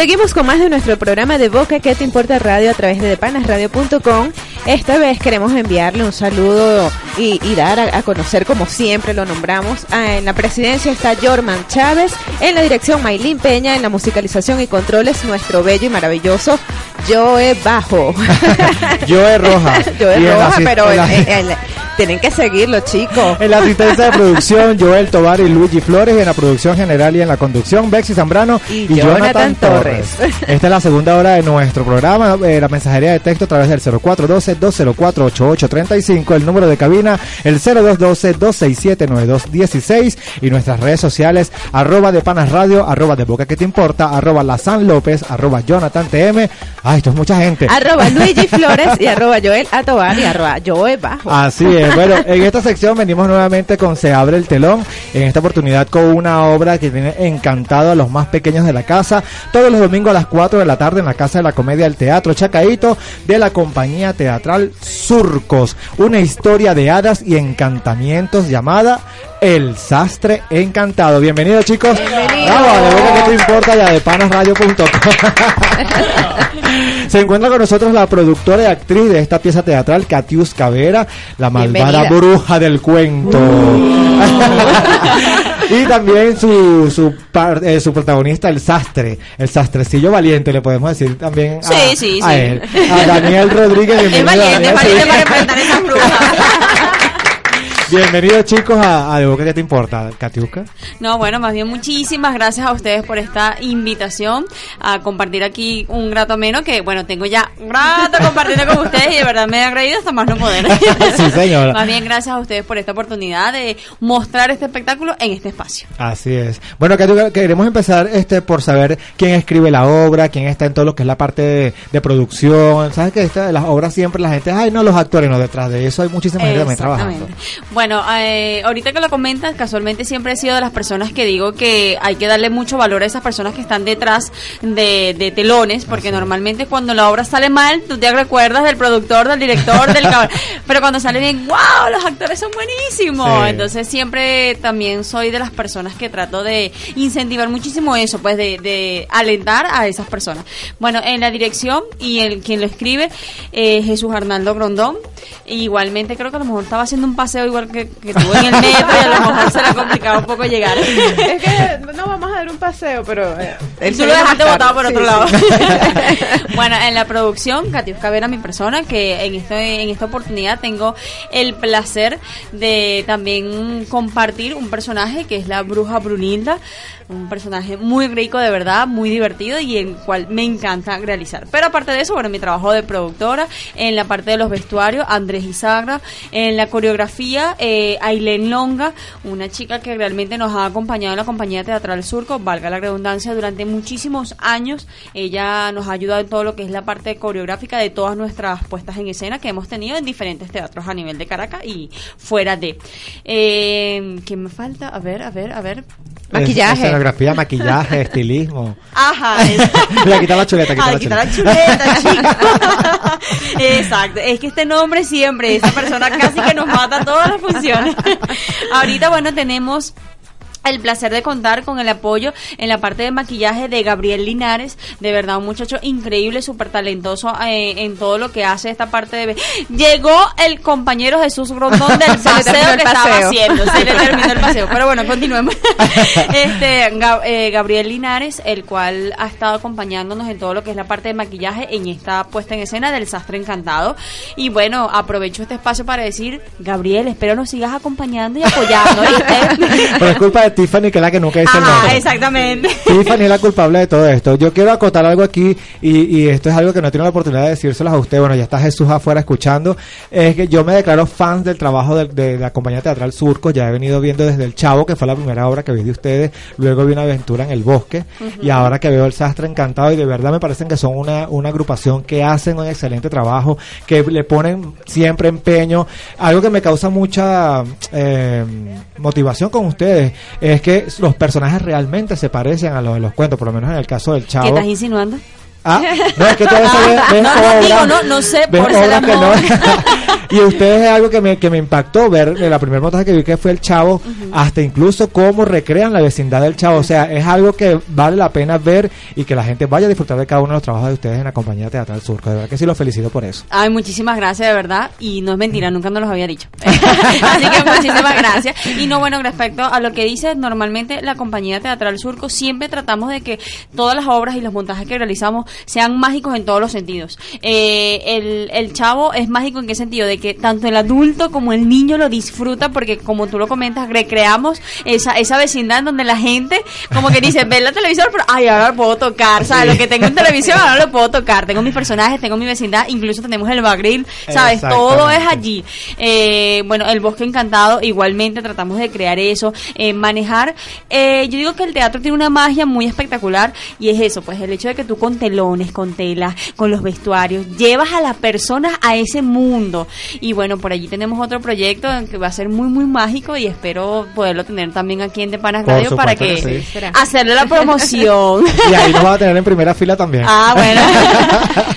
Seguimos con más de nuestro programa de Boca que te importa radio a través de depanasradio.com. Esta vez queremos enviarle un saludo y, y dar a, a conocer, como siempre lo nombramos. En la presidencia está Jorman Chávez, en la dirección Maylin Peña, en la musicalización y controles nuestro bello y maravilloso Joe Bajo. Joe Roja. Joe Roja, pero en la- tienen que seguirlo, chicos. En la asistencia de producción, Joel Tobar y Luigi Flores. En la producción general y en la conducción, Bexy Zambrano y, Jonathan Torres. Esta es la segunda hora de nuestro programa. eh, la mensajería de texto a través del 0412-204-8835. El número de cabina, el 0212-267-9216. Y nuestras redes sociales, arroba de Panas Radio, arroba de Boca que te importa, arroba la San López, arroba Jonathan TM. Ay, esto es mucha gente. Arroba Luigi Flores y arroba Joel Atobar y arroba Joe Bajo. Así es. Bueno, en esta sección venimos nuevamente con Se abre el telón. En esta oportunidad con una obra que tiene encantado a los más pequeños de la casa. Todos los domingos a las 4 de la tarde en la Casa de la Comedia del Teatro Chacaito de la compañía teatral Surcos. Una historia de hadas y encantamientos llamada El Sastre Encantado. Bienvenidos chicos. Bienvenido. Vamos, de verdad que te importa ya de panasradio.com. Se encuentra con nosotros la productora y actriz de esta pieza teatral, Catius Cavera, la malvada Bienvenida. bruja del cuento. y también su, su, par- eh, su protagonista, el sastre, el sastrecillo valiente, le podemos decir también a, Sí, sí, a sí. él. A Daniel Rodríguez. Es bienvenido, valiente, es Daniel. valiente Sí. para enfrentar esas brujas. Bienvenidos chicos a, a De Boca que te importa, Catiusca. No, bueno, más bien muchísimas gracias a ustedes por esta invitación a compartir aquí un grato ameno que, bueno, tengo ya un rato compartiendo con ustedes y de verdad me he agradecido hasta más no poder. Sí, señora. Más bien gracias a ustedes por esta oportunidad de mostrar este espectáculo en este espacio. Así es. Bueno, Catiusca, queremos empezar este por saber quién escribe la obra, quién está en todo lo que es la parte de, de producción. ¿Sabes que esta, las obras siempre la gente, ay, no, los actores, no, detrás de eso hay muchísima gente también trabajando. Bueno, eh, ahorita que lo comentas, casualmente siempre he sido de las personas que digo que hay que darle mucho valor a esas personas que están detrás de, de telones, porque normalmente cuando la obra sale mal, tú te recuerdas del productor, del director, del pero cuando sale bien, wow, los actores son buenísimos. Sí. Entonces siempre también soy de las personas que trato de incentivar muchísimo eso, pues de, de alentar a esas personas. Bueno, en la dirección y el quien lo escribe, eh, Jesús Arnaldo Grondón. Igualmente creo que a lo mejor estaba haciendo un paseo igual que, que tuvo en el metro y a lo mejor se le ha complicado un poco llegar. Es que no vamos a dar un paseo, pero. eh, Tú lo dejaste botado por otro lado. sí. bueno, en la producción, Katiuska Vera, mi persona, que en, este, en esta oportunidad tengo el placer de también compartir un personaje que es la bruja Brunilda, un personaje muy rico de verdad, muy divertido y el cual me encanta realizar. Pero aparte de eso, bueno, mi trabajo de productora, en la parte de los vestuarios, Andrés Izagra, en la coreografía, eh, Ailén Longa, una chica que realmente nos ha acompañado en la compañía teatral Surco, valga la redundancia, durante muchísimos años. Ella nos ha ayudado en todo lo que es la parte coreográfica de todas nuestras puestas en escena que hemos tenido en diferentes teatros a nivel de Caracas y fuera de. Eh, ¿Qué me falta? A ver, a ver, a ver. Es- Escenografía, maquillaje, estilismo. Ajá. Mira, quita la chuleta, quita Ay, la quita chuleta. la chuleta, chica. Exacto. Es que este nombre siempre, esa persona casi que nos mata todas las funciones. Ahorita, bueno, tenemos el placer de contar con el apoyo en la parte de maquillaje de Gabriel Linares, de verdad un muchacho increíble, súper talentoso eh, en todo lo que hace esta parte de... Llegó el compañero Jesús Grondón del paseo que estaba haciendo, se le terminó el paseo, pero bueno, continuemos. este eh, Gabriel Linares, el cual ha estado acompañándonos en todo lo que es la parte de maquillaje en esta puesta en escena del Sastre Encantado. Y bueno, aprovecho este espacio para decir, Gabriel, espero nos sigas acompañando y apoyando. ¿viste? Culpa de Tiffany, que es la que nunca dice el nombre. exactamente. Tiffany es la culpable de todo esto. Yo quiero acotar algo aquí y, y esto es algo que no he tenido la oportunidad de decírselos a usted. Bueno, ya está Jesús afuera escuchando. Es que yo me declaro fan del trabajo de, la compañía teatral Surco. Ya he venido viendo desde El Chavo, que fue la primera obra que vi de ustedes. Luego vi una aventura en el bosque. Y ahora que veo El Sastre Encantado. Y de verdad me parecen que son una, una agrupación que hacen un excelente trabajo, que le ponen siempre empeño. Algo que me causa mucha eh, motivación con ustedes es que los personajes realmente se parecen a los de los cuentos, por lo menos en el caso del ¿Qué Chavo. estás insinuando? Ah, no, es que ves No, no, digo, no, no sé, por ser que no. y ustedes es algo que me, que me impactó ver de la primera montaje que vi que fue el Chavo, hasta incluso cómo recrean la vecindad del Chavo. O sea, es algo que vale la pena ver y que la gente vaya a disfrutar de cada uno de los trabajos de ustedes en la compañía Teatral Surco. De verdad que sí los felicito por eso. Ay, muchísimas gracias, de verdad. Y no es mentira, nunca nos los había dicho. Así que muchísimas gracias. Y no, bueno, respecto a lo que dices, normalmente la compañía Teatral Surco siempre tratamos de que todas las obras y los montajes que realizamos sean mágicos en todos los sentidos. Eh, el, el chavo es mágico en qué sentido? De que tanto el adulto como el niño lo disfruta porque, como tú lo comentas, recreamos esa, esa vecindad en donde la gente como que dice, ve la televisión, pero ay, ahora lo puedo tocar. ¿Sabes? Lo que tengo en televisión ahora lo puedo tocar. Tengo mis personajes, tengo mi vecindad, incluso tenemos el bagril, ¿sabes? Todo es allí. Eh, bueno, el bosque encantado, igualmente tratamos de crear eso, eh, manejar. eh, yo digo que el teatro tiene una magia muy espectacular y es eso, pues el hecho de que tú con con telas, con los vestuarios, llevas a las personas a ese mundo. Y bueno, por allí tenemos otro proyecto que va a ser muy, muy mágico y espero poderlo tener también aquí en De Panas Radio para supuesto que sí. hacerle la promoción. Y ahí nos va a tener en primera fila también. Ah, bueno.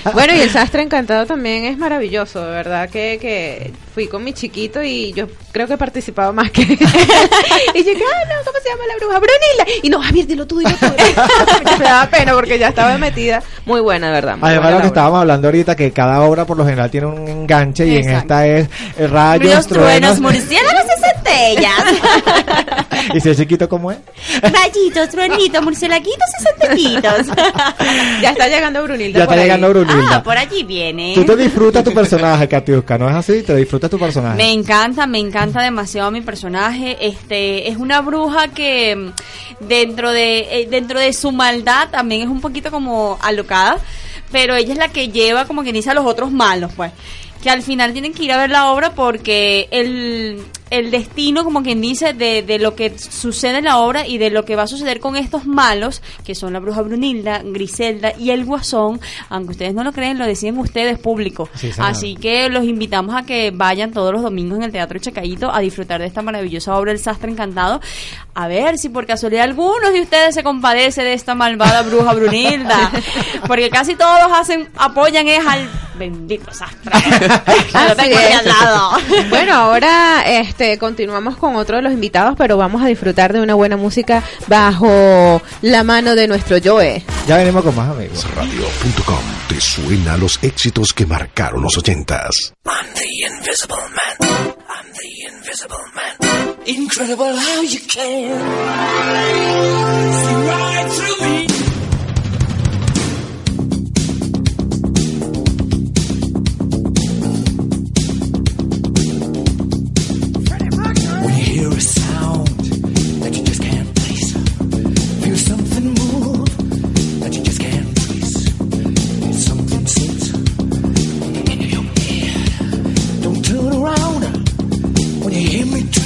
bueno, y el sastre encantado también es maravilloso, de verdad que, que fui con mi chiquito y yo creo que he participado más que y yo dije, ah, no, ¿cómo se llama la bruja? Brunilda. Y no, Javier, dilo tú, dilo tú. Me daba pena porque ya estaba metida. Muy buena, de verdad. Además, lo que estábamos hablando ahorita, que cada obra por lo general tiene un enganche y en esta es eh, rayos, Ríos, truenos, truenos. murciélagos y centellas. ¿Y si es chiquito cómo es? Rayitos, truenitos, murciélaguitos y centellitos. Ya está llegando Brunilda. Ya por está ahí. llegando Brunilda. Ah, por allí viene. Tú te disfrutas tu personaje, Katiuska, ¿no es así? Te disfrutas tu personaje. Me encanta, me encanta demasiado mi personaje. Este es una bruja que mm, dentro de eh, dentro de su maldad también es un poquito como alocada, pero ella es la que lleva como quien dice a los otros malos, pues. Que al final tienen que ir a ver la obra porque el, el destino, como quien dice, de, de lo que sucede en la obra y de lo que va a suceder con estos malos, que son la bruja Brunilda, Griselda y el Guasón, aunque ustedes no lo creen, lo deciden ustedes público. Sí. Así que los invitamos a que vayan todos los domingos en el Teatro Chacayito a disfrutar de esta maravillosa obra El Sastre Encantado. A ver si por casualidad algunos de ustedes se compadece de esta malvada bruja Brunilda. Porque casi todos hacen, apoyan es al bendito sastre. Al lado. Bueno, ahora este continuamos con otro de los invitados, pero vamos a disfrutar de una buena música bajo la mano de nuestro Joe. Ya venimos con más amigos. Radio.com te suena los éxitos que marcaron los ochentas. I'm the invisible man. I'm the invisible man. Incredible how you can see right through me. When you hear me tread.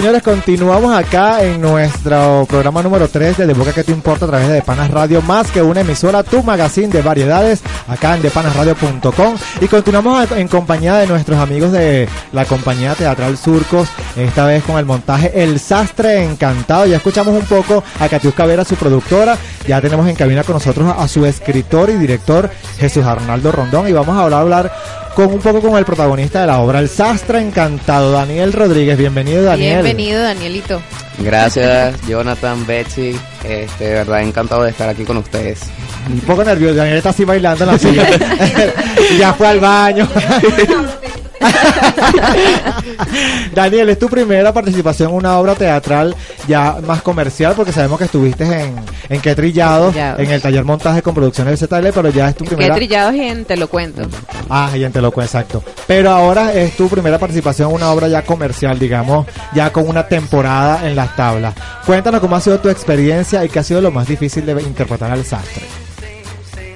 Señores, continuamos acá en nuestro programa número 3 de De Boca que te importa a través de Panas Radio, más que una emisora, tu magazine de variedades, acá en depanasradio.com. Y continuamos en compañía de nuestros amigos de la compañía teatral Surcos, esta vez con el montaje El Sastre Encantado. Ya escuchamos un poco a Catiusca Vera, su productora. Ya tenemos en cabina con nosotros a su escritor y director, Jesús Arnaldo Rondón. Y vamos a hablar, hablar con un poco con el protagonista de la obra, El Sastre Encantado, Daniel Rodríguez. Bienvenido, Daniel. Bienvenido, Danielito. Gracias, Jonathan, Betsy. Este, de verdad, encantado de estar aquí con ustedes. Un poco nervioso, Daniel está así bailando en la silla. ya fue al baño. Daniel, es tu primera participación en una obra teatral ya más comercial, porque sabemos que estuviste en, en Qué Trillado, Trillados. en el taller montaje con producciones del ZL, pero ya es tu Qué primera. trillados y en Te lo cuento. Ah, y en Te lo cuento, exacto. Pero ahora es tu primera participación en una obra ya comercial, digamos, ya con una temporada en las tablas. Cuéntanos cómo ha sido tu experiencia y qué ha sido lo más difícil de interpretar al sastre.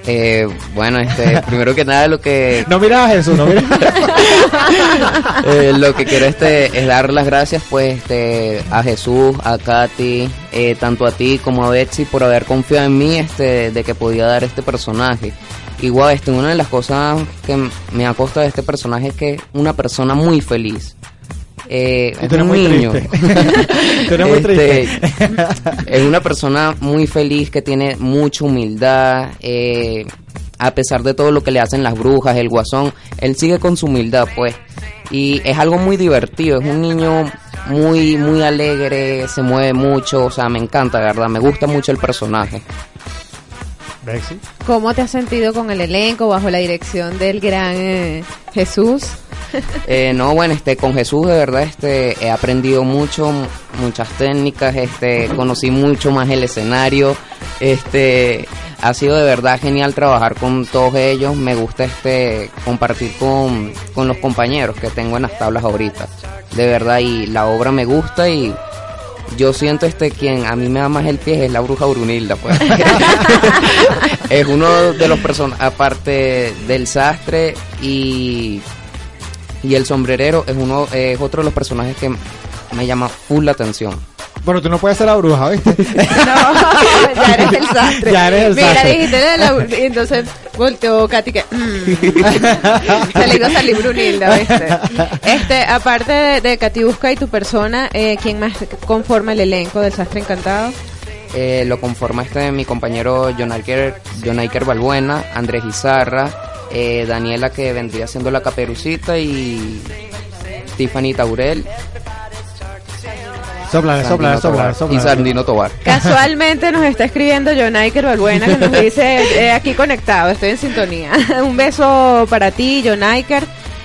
Eh, bueno, este, primero que nada lo que No miras a Jesús, no miras. eh, lo que quiero este es dar las gracias pues este a Jesús, a Katy, eh, tanto a ti como a Betsy por haber confiado en mí este de que podía dar este personaje. Igual este una de las cosas que me ha costado de este personaje es que una persona muy feliz. Eh, tú eres un muy niño. triste. Tú eres muy Este, triste. es una persona muy feliz que tiene mucha humildad. eh, a pesar de todo lo que le hacen las brujas, el guasón, él sigue con su humildad, pues. Y es algo muy divertido. Es un niño muy, muy alegre, se mueve mucho. O sea, me encanta, verdad. Me gusta mucho el personaje. ¿Cómo te has sentido con el elenco bajo la dirección del gran eh, Jesús? Eh, no, bueno, este, con Jesús de verdad, este, he aprendido mucho, muchas técnicas, este, conocí mucho más el escenario, este, ha sido de verdad genial trabajar con todos ellos, me gusta este, compartir con, con los compañeros que tengo en las tablas ahorita, de verdad, y la obra me gusta y yo siento este quien a mí me da más el pie es la bruja Brunilda, pues. es uno de los personajes, aparte del sastre y y el sombrerero es uno es otro de los personajes que me llama full la atención. Bueno, tú no puedes ser la bruja, ¿viste? ya eres el sastre. Ya eres el Mira, sastre. dijiste de la- y entonces volteó Katy que mm. se le iba a salir Brunilda, ¿viste? Este, aparte de, de Katiuska y tu persona, eh, ¿quién más conforma el elenco del Sastre Encantado? Eh, lo conforma este mi compañero John Iker, John Iker Balbuena, Andrés Izarra, eh, Daniela que vendría siendo la caperucita y Tiffany Taurel Sopla, sopla, sopla, y Sandino Tobar. Casualmente nos está escribiendo John Iker Balbuena que nos dice eh, aquí conectado, estoy en sintonía. Un beso para ti, John Iker.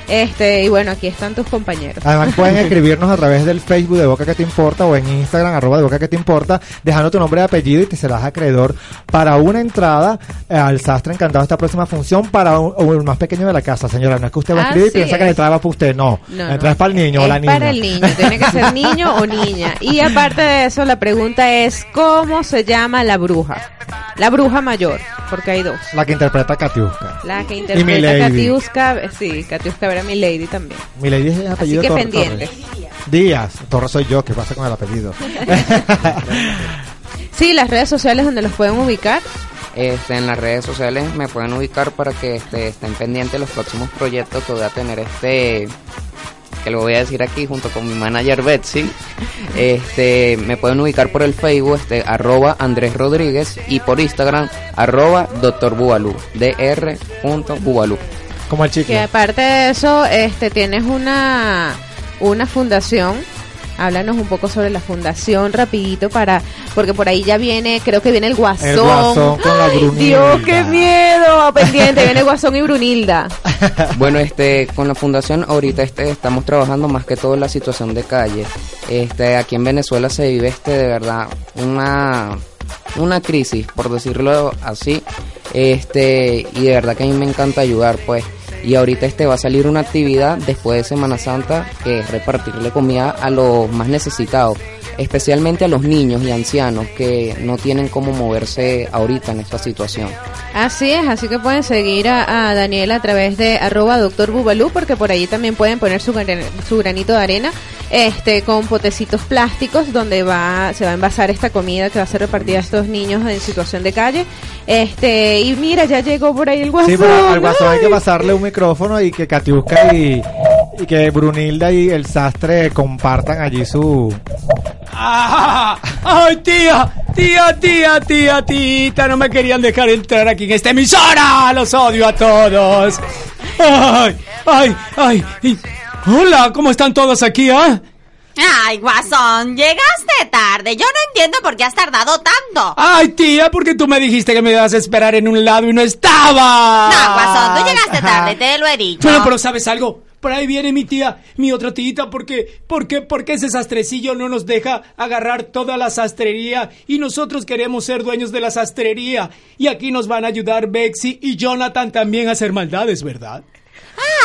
Este, y bueno, aquí están tus compañeros. Además pueden escribirnos a través del Facebook de Boca que te importa o en Instagram arroba de Boca que te importa, dejando tu nombre y apellido y te serás acreedor para una entrada eh, al Sastre Encantado esta próxima función para un, o el más pequeño de la casa, señora. No es que usted va a escribir y piensa que la es. entrada va para usted, no. No, la no. es para el niño o la niña. para el niño, tiene que ser niño o niña. Y aparte de eso, la pregunta es, ¿cómo se llama la bruja? La bruja mayor, porque hay dos. La que interpreta a Katiuska. La que interpreta Milady. Katiuska, eh, sí, Katiuska Vera mi lady también. Mi lady es apellido que Torres. pendiente. Díaz. Torres soy yo, ¿qué pasa con el apellido? Sí, las redes sociales donde los pueden ubicar. Este, en las redes sociales me pueden ubicar para que este, estén pendientes los próximos proyectos que voy a tener este que lo voy a decir aquí junto con mi manager Betsy. Este, me pueden ubicar por el Facebook, este, arroba Andrés Rodríguez y por Instagram, arroba Dr. Bubalú, dr.bubalú. Como el Que aparte de eso, este, tienes una, una fundación. Háblanos un poco sobre la fundación rapidito para porque por ahí ya viene, creo que viene el Guasón. El Guasón con la Ay, Brunilda. Dios, qué miedo, pendiente, viene Guasón y Brunilda. Bueno, este, con la fundación ahorita este, estamos trabajando más que todo en la situación de calle. Este, aquí en Venezuela se vive este de verdad una una crisis, por decirlo así. Este, y de verdad que a mí me encanta ayudar, pues. Y ahorita este va a salir una actividad después de Semana Santa que es repartirle comida a los más necesitados, especialmente a los niños y ancianos que no tienen cómo moverse ahorita en esta situación. Así es, así que pueden seguir a, Daniel a través de arroba doctor porque por ahí también pueden poner su granito de arena este con potecitos plásticos donde va se va a envasar esta comida que va a ser repartida a estos niños en situación de calle. Este, y mira, ya llegó por ahí el guasón. Sí, pero al guasón hay que pasarle un micrófono y que Katiuska y, y que Brunilda y el sastre compartan allí su... Ah, ¡Ay, tía! Tía, tía, tía, tita, no me querían dejar entrar aquí en esta emisora. Los odio a todos. ¡Ay, ay, ay! Hola, ¿cómo están todos aquí, ah? Ay, guasón, llegaste tarde. Yo no entiendo por qué has tardado tanto. Ay, tía, porque tú me dijiste que me ibas a esperar en un lado y no estaba. No, guasón, tú llegaste tarde, te lo he dicho. Bueno, pero ¿sabes algo? Por ahí viene mi tía, mi otra tita, porque, porque, porque ese sastrecillo no nos deja agarrar toda la sastrería y nosotros queremos ser dueños de la sastrería. Y aquí nos van a ayudar Bexy y Jonathan también a hacer maldades, ¿verdad?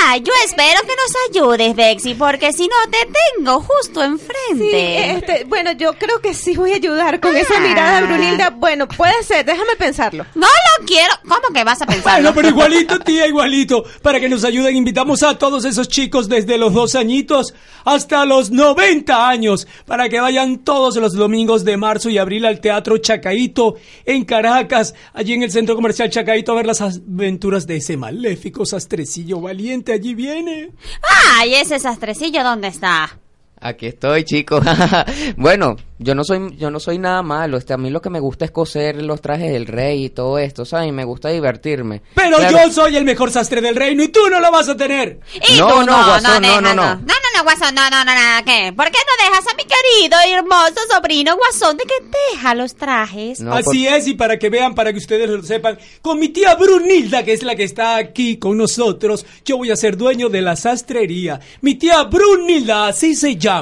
Ay, yo espero que nos ayudes, Bexy, porque si no te tengo justo enfrente. Sí, este, bueno, yo creo que sí voy a ayudar con esa mirada de Brunilda. Bueno, puede ser, déjame pensarlo. No lo quiero. ¿Cómo que vas a pensar? Bueno, pero igualito, tía, igualito. Para que nos ayuden, invitamos a todos esos chicos desde los dos añitos hasta los 90 años. Para que vayan todos los domingos de marzo y abril al Teatro Chacaito en Caracas, allí en el Centro Comercial Chacaito, a ver las aventuras de ese maléfico sastrecillo valiente. Allí viene. Ay, ese sastrecillo, ¿dónde está? Aquí estoy, chicos. bueno, yo no soy yo no soy nada malo. Este, a mí lo que me gusta es coser los trajes del rey y todo esto, ¿sabes? Y me gusta divertirme. Pero Claro. yo soy el mejor sastre del reino y tú no lo vas a tener. Y No, tú no, no, guasón, no, no, no. No, no, no, guasón, no, no, no, no, ¿qué? ¿Por qué no dejas a mi querido y hermoso sobrino guasón de que deja los trajes? Así es, y para que vean, para que ustedes lo sepan, con mi tía Brunilda, que es la que está aquí con nosotros, yo voy a ser dueño de la sastrería. Mi tía Brunilda, así se llama.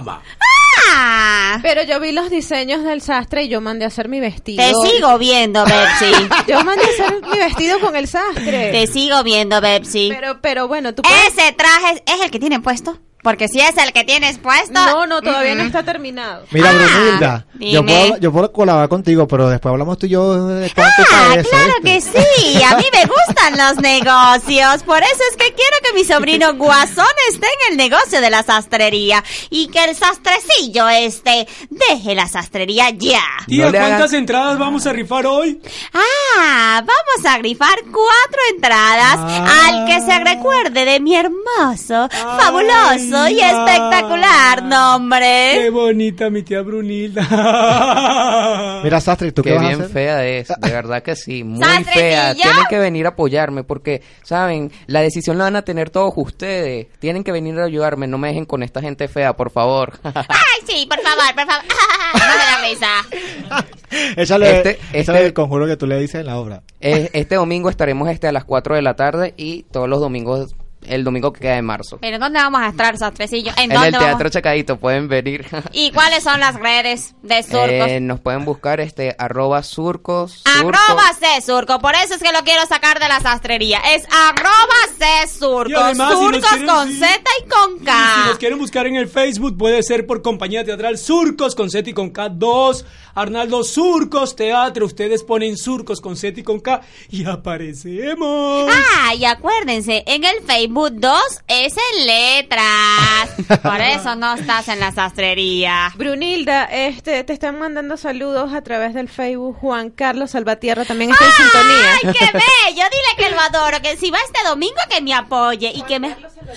Ah. Pero yo vi los diseños del sastre y yo mandé a hacer mi vestido. Te sigo viendo, Betsy. Yo mandé a hacer mi vestido con el sastre. Te sigo viendo, Betsy. Pero, pero bueno, tú puedes- ¿Ese traje es el que tienen puesto? Porque si es el que tienes puesto... No, no, todavía no está terminado. Mira, Ah, Brunilda, yo puedo, yo puedo colaborar contigo, pero después hablamos tú y yo de cuánto Ah, eso, claro ¿viste? que sí, a mí me gustan los negocios, por eso es que quiero que mi sobrino Guasón esté en el negocio de la sastrería y que el sastrecillo este deje la sastrería ya. Tía, No ¿cuántas hagan- entradas vamos a rifar hoy? Ah, vamos a grifar cuatro entradas Ah. al que se recuerde de mi hermoso, fabuloso y espectacular Qué nombre. bonita mi tía Brunilda. Mira, Sastre, ¿tú qué, Qué vas a bien hacer? fea es, de verdad que sí, muy fea. Tienen que venir a apoyarme porque, ¿saben? La decisión la van a tener todos ustedes. Tienen que venir a ayudarme, no me dejen con esta gente fea, por favor. Ay, sí, por favor, por favor. no me da risa. Échale, Este- échale este- el conjuro que tú le dices en la obra. Este domingo estaremos este a las 4 de la tarde y todos los domingos, el domingo que queda de marzo. Pero ¿dónde vamos a estar, sastrecillo? ¿En, En dónde el vamos? Teatro Chacadito pueden venir. ¿Y cuáles son las redes de surcos? Eh, nos pueden buscar este arroba surcos. surcos. Arroba C surco, por eso es que lo quiero sacar de la sastrería. Es arroba C surco, si surcos quieren- con. Z y con Y K. si nos quieren buscar en el Facebook, puede ser por compañía teatral Surcos con Z y con K 2, Arnaldo Surcos Teatro. Ustedes ponen Surcos con Z y con K y aparecemos. Ah, y acuérdense, en el Facebook Boot 2 es en letras. Por eso no estás en la sastrería. Brunilda, este, te están mandando saludos a través del Facebook. Juan Carlos Salvatierra también está en sintonía. ¡Ay, qué bello! Dile que lo adoro, que si va este domingo que me apoye y que me...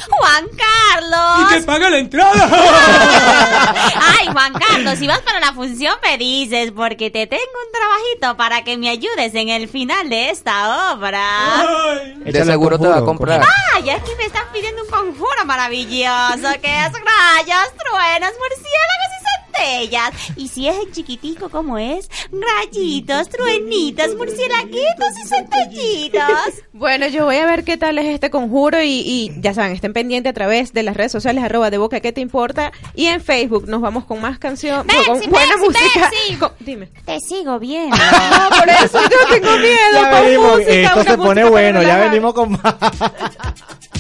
¡Juan Carlos! ¡Y que paga la entrada! ¡Ay, Juan Carlos! Si vas para la función me dices, porque te tengo un trabajito para que me ayudes en el final de esta obra. Ay, de seguro te va a comprar. ¡Ah, ya aquí me están pidiendo un conjuro maravilloso que es rayas, truenas, murciélagos y centellas. Y si es el chiquitico como es, rayitos, truenitos, murciélaguitos y centellitos. Bueno, yo voy a ver qué tal es este conjuro y, ya saben, estén pendientes a través de las redes sociales arroba de boca que te importa y en Facebook nos vamos con más canción, con buena música. Con, dime. Te sigo bien. No, por eso yo tengo miedo. Ya venimos, esto se pone bueno, ya venimos con más.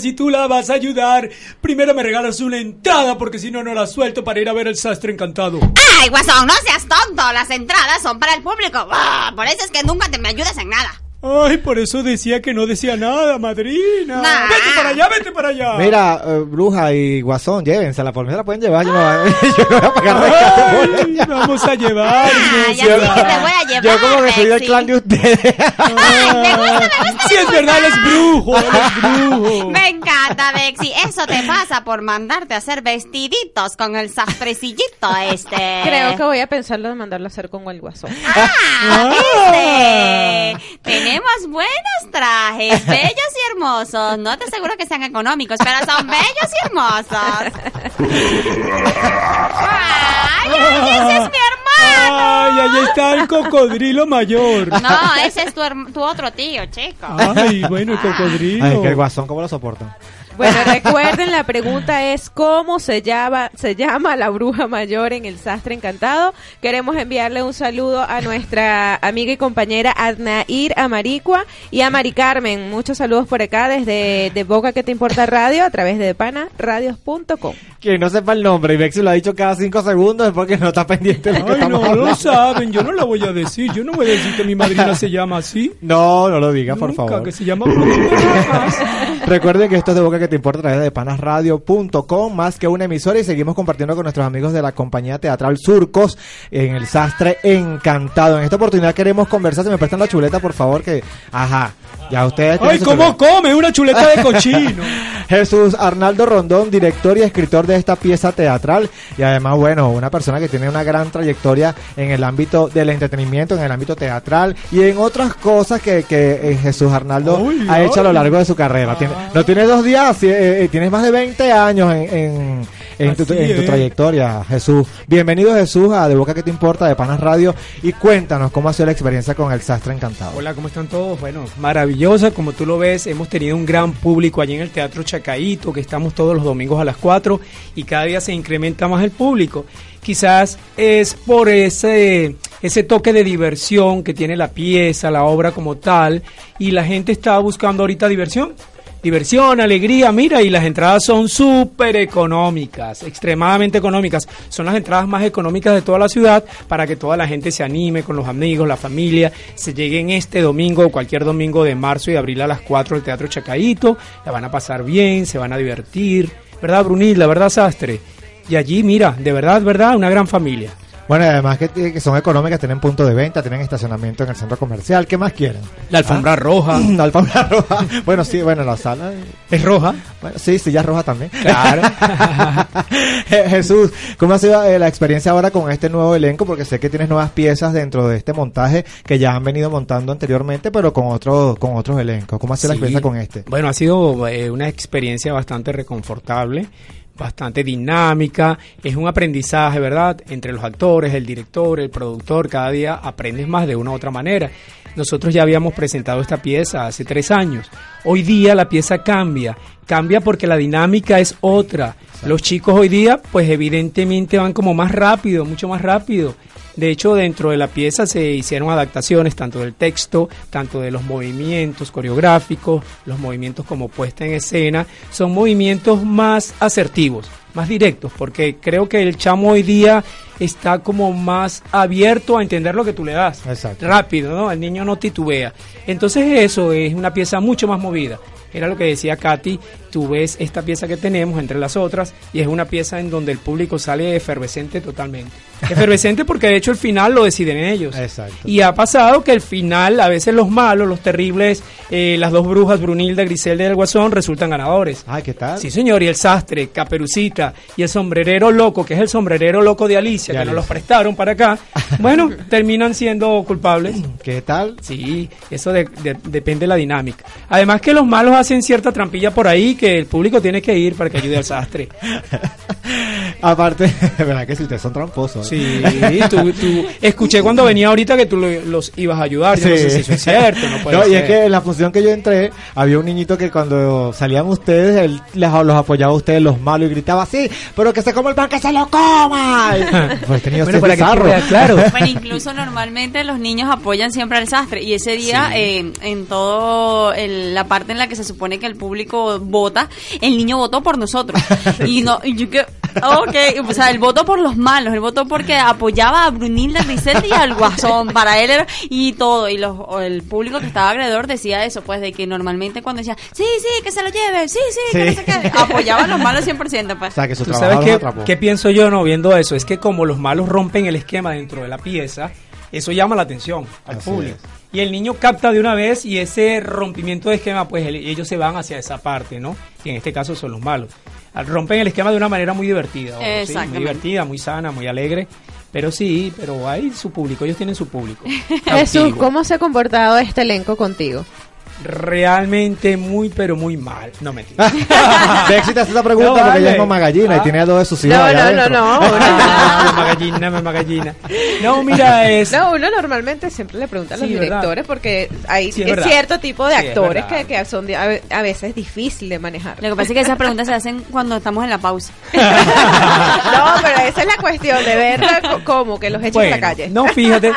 Si tú la vas a ayudar, primero me regalas una entrada porque si no, no la suelto para ir a ver el sastre encantado. ¡Ay, guasón, no seas tonto! Las entradas son para el público. Ah, por eso es que nunca te me ayudas en nada por eso decía que no decía nada, madrina. Vete para allá, vete para allá. Mira, eh, bruja y guasón, llévensela, por mí se la pueden llevar. Yo no, yo no voy a pagar rescate por Ay, vamos a llevar. Ah, ya dije que te voy a llevar, Yo como que soy del clan de ustedes. Si es verdad, él es brujo, él es brujo. Me encanta, Bexi. Eso te pasa por mandarte a hacer vestiditos con el sastrecillito este. Creo que voy a pensarlo de mandarlo a hacer con el guasón. Ah, ¿viste? Tenemos buenos trajes, bellos y hermosos. No te aseguro que sean económicos, pero son bellos y hermosos. ¡Ay, ese es mi hermano! Ay, ahí está el cocodrilo mayor. No, ese es tu, herm- tu otro tío, chico. Ay, bueno, el cocodrilo. Ay, que el guasón, ¿cómo lo soportan? Bueno, recuerden, la pregunta es cómo se llama, se llama la bruja mayor en el sastre encantado. Queremos enviarle un saludo a nuestra amiga y compañera Adnair Amaricua y a Mari Carmen. Muchos saludos por acá desde de Boca que te importa radio a través de panaradios.com. Quien no sepa el nombre y Bexi lo ha dicho cada cinco segundos es porque no está pendiente de lo que Ay, no lo saben, yo no la voy a decir. Yo no voy a decir que mi madrina se llama así. No, no lo digas, por Nunca, favor. que se llama. Recuerden que esto es de Boca que te importa a través de panasradio.com, más que una emisora, y seguimos compartiendo con nuestros amigos de la compañía teatral Surcos en el Sastre Encantado. En esta oportunidad queremos conversar, si me prestan la chuleta, por favor, que, ajá, ya ustedes... Ay, ¿cómo chuleta. come? Una chuleta de cochino. Jesús Arnaldo Rondón, director y escritor de esta pieza teatral y además, bueno, una persona que tiene una gran trayectoria en el ámbito del entretenimiento, en el ámbito teatral y en otras cosas que, que eh, Jesús Arnaldo Uy, ha hecho a lo largo de su carrera. Tiene- no tienes dos días, eh, eh, tienes más de 20 años en, en- en tu, en tu trayectoria, Jesús. Bienvenido, Jesús, a De Boca que te importa, de Panas Radio y cuéntanos cómo ha sido la experiencia con el Sastre Encantado. Hola, ¿cómo están todos? Bueno, maravillosa, como tú lo ves, hemos tenido un gran público allí en el Teatro Chacaíto, que estamos todos los domingos a las 4 y cada día se incrementa más el público. Quizás es por ese, ese toque de diversión que tiene la pieza, la obra como tal, y la gente está buscando ahorita diversión. Diversión, alegría, mira, y las entradas son súper económicas, extremadamente económicas. Son las entradas más económicas de toda la ciudad para que toda la gente se anime con los amigos, la familia, se lleguen este domingo o cualquier domingo de marzo y abril a las 4 del Teatro Chacaíto, la van a pasar bien, se van a divertir, ¿verdad, Brunilda? ¿Verdad, Sastre? Y allí, mira, de verdad, verdad, una gran familia. Bueno, además que, que son económicas, tienen punto de venta, tienen estacionamiento en el centro comercial. ¿Qué más quieren? La alfombra ¿Ah? roja. La alfombra roja. Bueno, sí, bueno, la sala. ¿Es roja? Bueno, sí, sí, ya es roja también. Claro. Je- Jesús, ¿cómo ha sido eh, la experiencia ahora con este nuevo elenco? Porque sé que tienes nuevas piezas dentro de este montaje que ya han venido montando anteriormente, pero con otros con otros elencos. ¿Cómo ha sido la experiencia con este? Bueno, ha sido eh, una experiencia bastante reconfortable, bastante dinámica, es un aprendizaje, ¿verdad? Entre los actores, el director, el productor, cada día aprendes más de una u otra manera. Nosotros ya habíamos presentado esta pieza hace tres años. Hoy día la pieza cambia, cambia porque la dinámica es otra. Los chicos hoy día, pues evidentemente van como más rápido, mucho más rápido. De hecho, dentro de la pieza se hicieron adaptaciones tanto del texto, tanto de los movimientos coreográficos, los movimientos como puesta en escena. Son movimientos más asertivos, más directos, porque creo que el chamo hoy día está como más abierto a entender lo que tú le das. Rápido, ¿no? El niño no titubea. Entonces eso es una pieza mucho más movida. Era lo que decía Katy, tú ves esta pieza que tenemos entre las otras y es una pieza en donde el público sale efervescente totalmente. Efervescente porque de hecho el final lo deciden ellos. Exacto. Y ha pasado que el final, a veces los malos, los terribles, eh, las dos brujas, Brunilda, Griselda y el Guasón, resultan ganadores. Ay, ¿qué tal? Sí, señor, y el sastre, Caperucita y el sombrerero loco, que es el sombrerero loco de Alicia, De que Alicia. los prestaron para acá, bueno, terminan siendo culpables. ¿Qué tal? Sí, eso de- de- depende de la dinámica. Además que los malos hacen cierta trampilla por ahí que el público tiene que ir para que ayude al sastre. Aparte, verdad que si ustedes son tramposos. ¿eh? Sí, tú, tú- escuché cuando venía ahorita que tú lo- los ibas a ayudar. Yo no sé si eso es cierto, no puede No, y ser. es que en la función que yo entré, había un niñito que cuando salían ustedes, él les, los apoyaba a ustedes los malos y gritaba así, pero que se coma el pan, que se lo coma. pues tenía Bueno, para que claro. Bueno, incluso normalmente los niños apoyan siempre al sastre y ese día Sí. eh, en todo el- la parte en la que se supone que el público vota, el niño votó por nosotros y no y yo que Ok, o sea, el voto por los malos, el voto porque apoyaba a Brunilda Griselda y al Guasón, para él era, y todo, y los, el público que estaba alrededor decía eso, pues, de que normalmente cuando decía, sí, sí, que se lo lleve, sí, sí, que no sé qué, apoyaba a los malos 100%, pues. O sea, que su ¿Tú sabes qué, atrapó. qué pienso yo no viendo eso? Es que como los malos rompen el esquema dentro de la pieza, eso llama la atención al Así público. Y el niño capta de una vez y ese rompimiento de esquema, pues el- ellos se van hacia esa parte, ¿no? Que en este caso son los malos. Rompen el esquema de una manera muy divertida. ¿sí? Muy divertida, muy sana, muy alegre. Pero sí, pero hay su público, ellos tienen su público. Jesús. ¿cómo se ha comportado este elenco contigo? Realmente muy, pero muy mal. No. De éxito esta pregunta No, porque ella es mamá gallina y Ah. tiene a dos de sus hijos No, allá no, no, no. Me magallina, me magallina. No, mira, es... No, uno normalmente siempre le pregunta a los Sí, ¿verdad? directores porque hay Sí, es cierto tipo de Sí, actores que, que son de- a, ve- a veces difícil de manejar. Lo que pasa es que esas preguntas se hacen cuando estamos en la pausa. No, pero esa es la cuestión de verla co- como que los echan a la Bueno, calle. No, fíjate,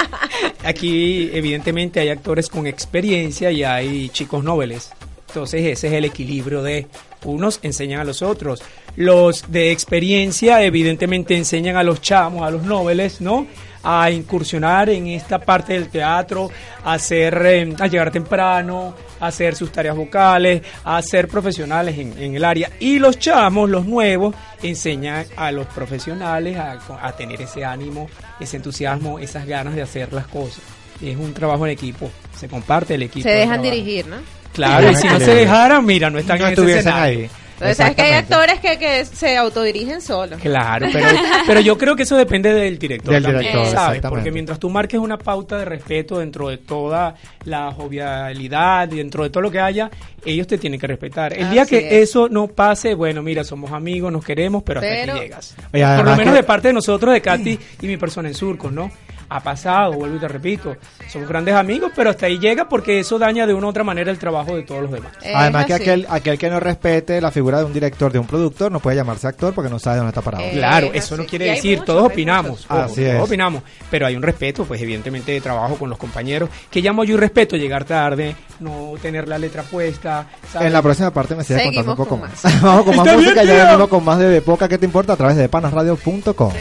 aquí evidentemente hay actores con experiencia y hay chicos noveles. Entonces ese es el equilibrio de unos enseñan a los otros. Los de experiencia evidentemente enseñan a los chamos, a los noveles, ¿no? A incursionar en esta parte del teatro, a hacer, eh, a llegar temprano, a hacer sus tareas vocales, a ser profesionales en, el área. Y los chamos, los nuevos, enseñan a los profesionales a, a tener ese ánimo, ese entusiasmo, esas ganas de hacer las cosas. Es un trabajo en equipo, se comparte el equipo. Se de dejan dirigir, ¿no? Claro, y si no se dejaran, mira, no están No en ese escenario. Entonces, sabes que hay actores que, que se autodirigen solos. Claro, pero, pero yo creo que eso depende del director Del también, director, ¿sabes? Porque mientras tú marques una pauta de respeto dentro de toda la jovialidad, dentro de todo lo que haya, ellos te tienen que respetar. El día que es. eso no pase, bueno, mira, somos amigos, nos queremos, pero hasta aquí llegas. Oye, Por lo menos que- de parte de nosotros, de Katy y mi persona en Surcos, ¿no? Ha pasado, vuelvo y te repito, somos grandes amigos, pero hasta ahí llega porque eso daña de una u otra manera el trabajo de todos los demás. Además que aquel, aquel que no respete la figura de un director, de un productor, no puede llamarse actor porque no sabe dónde está parado. Claro, es eso no quiere Y decir, muchos, todos opinamos, muchos. ojo, Así todos es. opinamos, pero hay un respeto, pues evidentemente de trabajo con los compañeros, que llamo yo y respeto llegar tarde, no tener la letra puesta, ¿sabes? En la próxima parte me sigues contando un poco con más. Vamos con más Está bien, música, ya tío. venimos con más de, Poca que te importa a través de panasradio.com.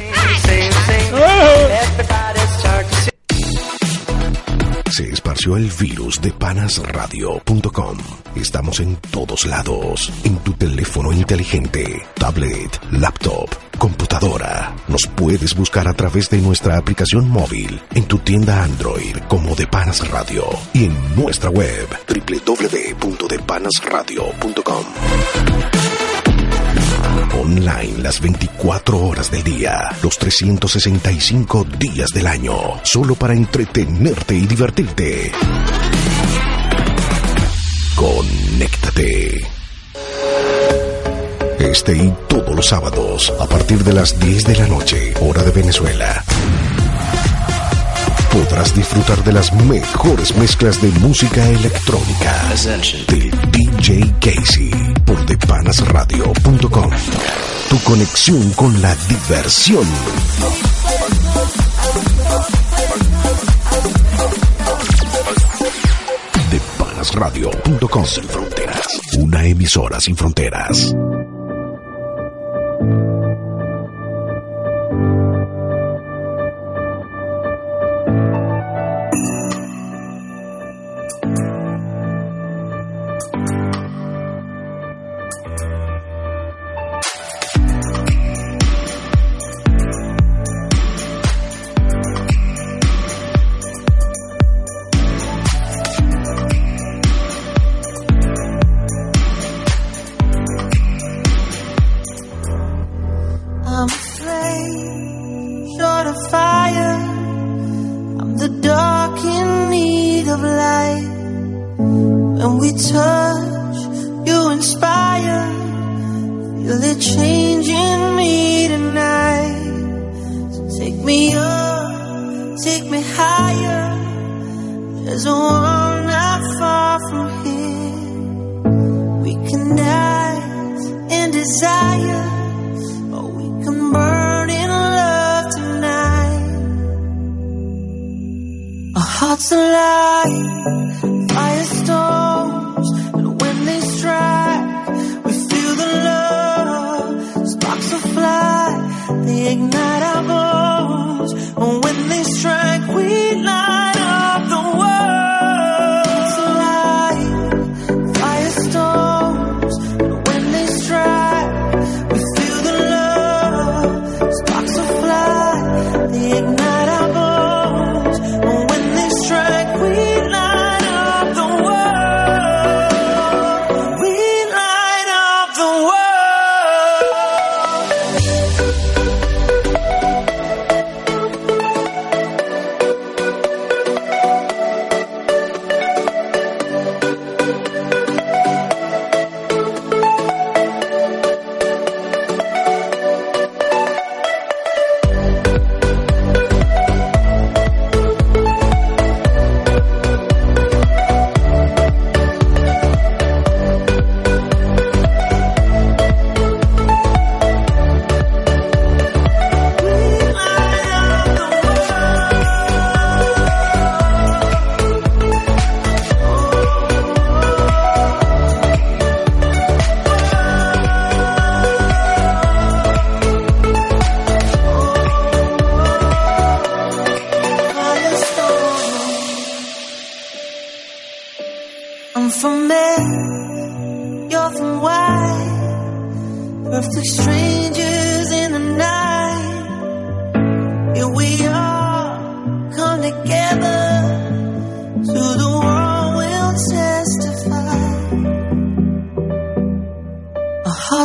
Se esparció el virus de panasradio.com. Estamos en todos lados. En tu teléfono inteligente, tablet, laptop, computadora. Nos puedes buscar a través de nuestra aplicación móvil, en tu tienda Android como de Panas Radio y en nuestra web www.depanasradio.com. Online las 24 horas del día, los 365 días del año, solo para entretenerte y divertirte. Conéctate. Este y todos los sábados, a partir de las 10 de la noche, hora de Venezuela. Podrás disfrutar de las mejores mezclas de música electrónica del DJ Casey por depanasradio.com. Tu conexión con la diversión. Depanasradio.com Sin fronteras. Una emisora sin fronteras.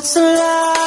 What's the love?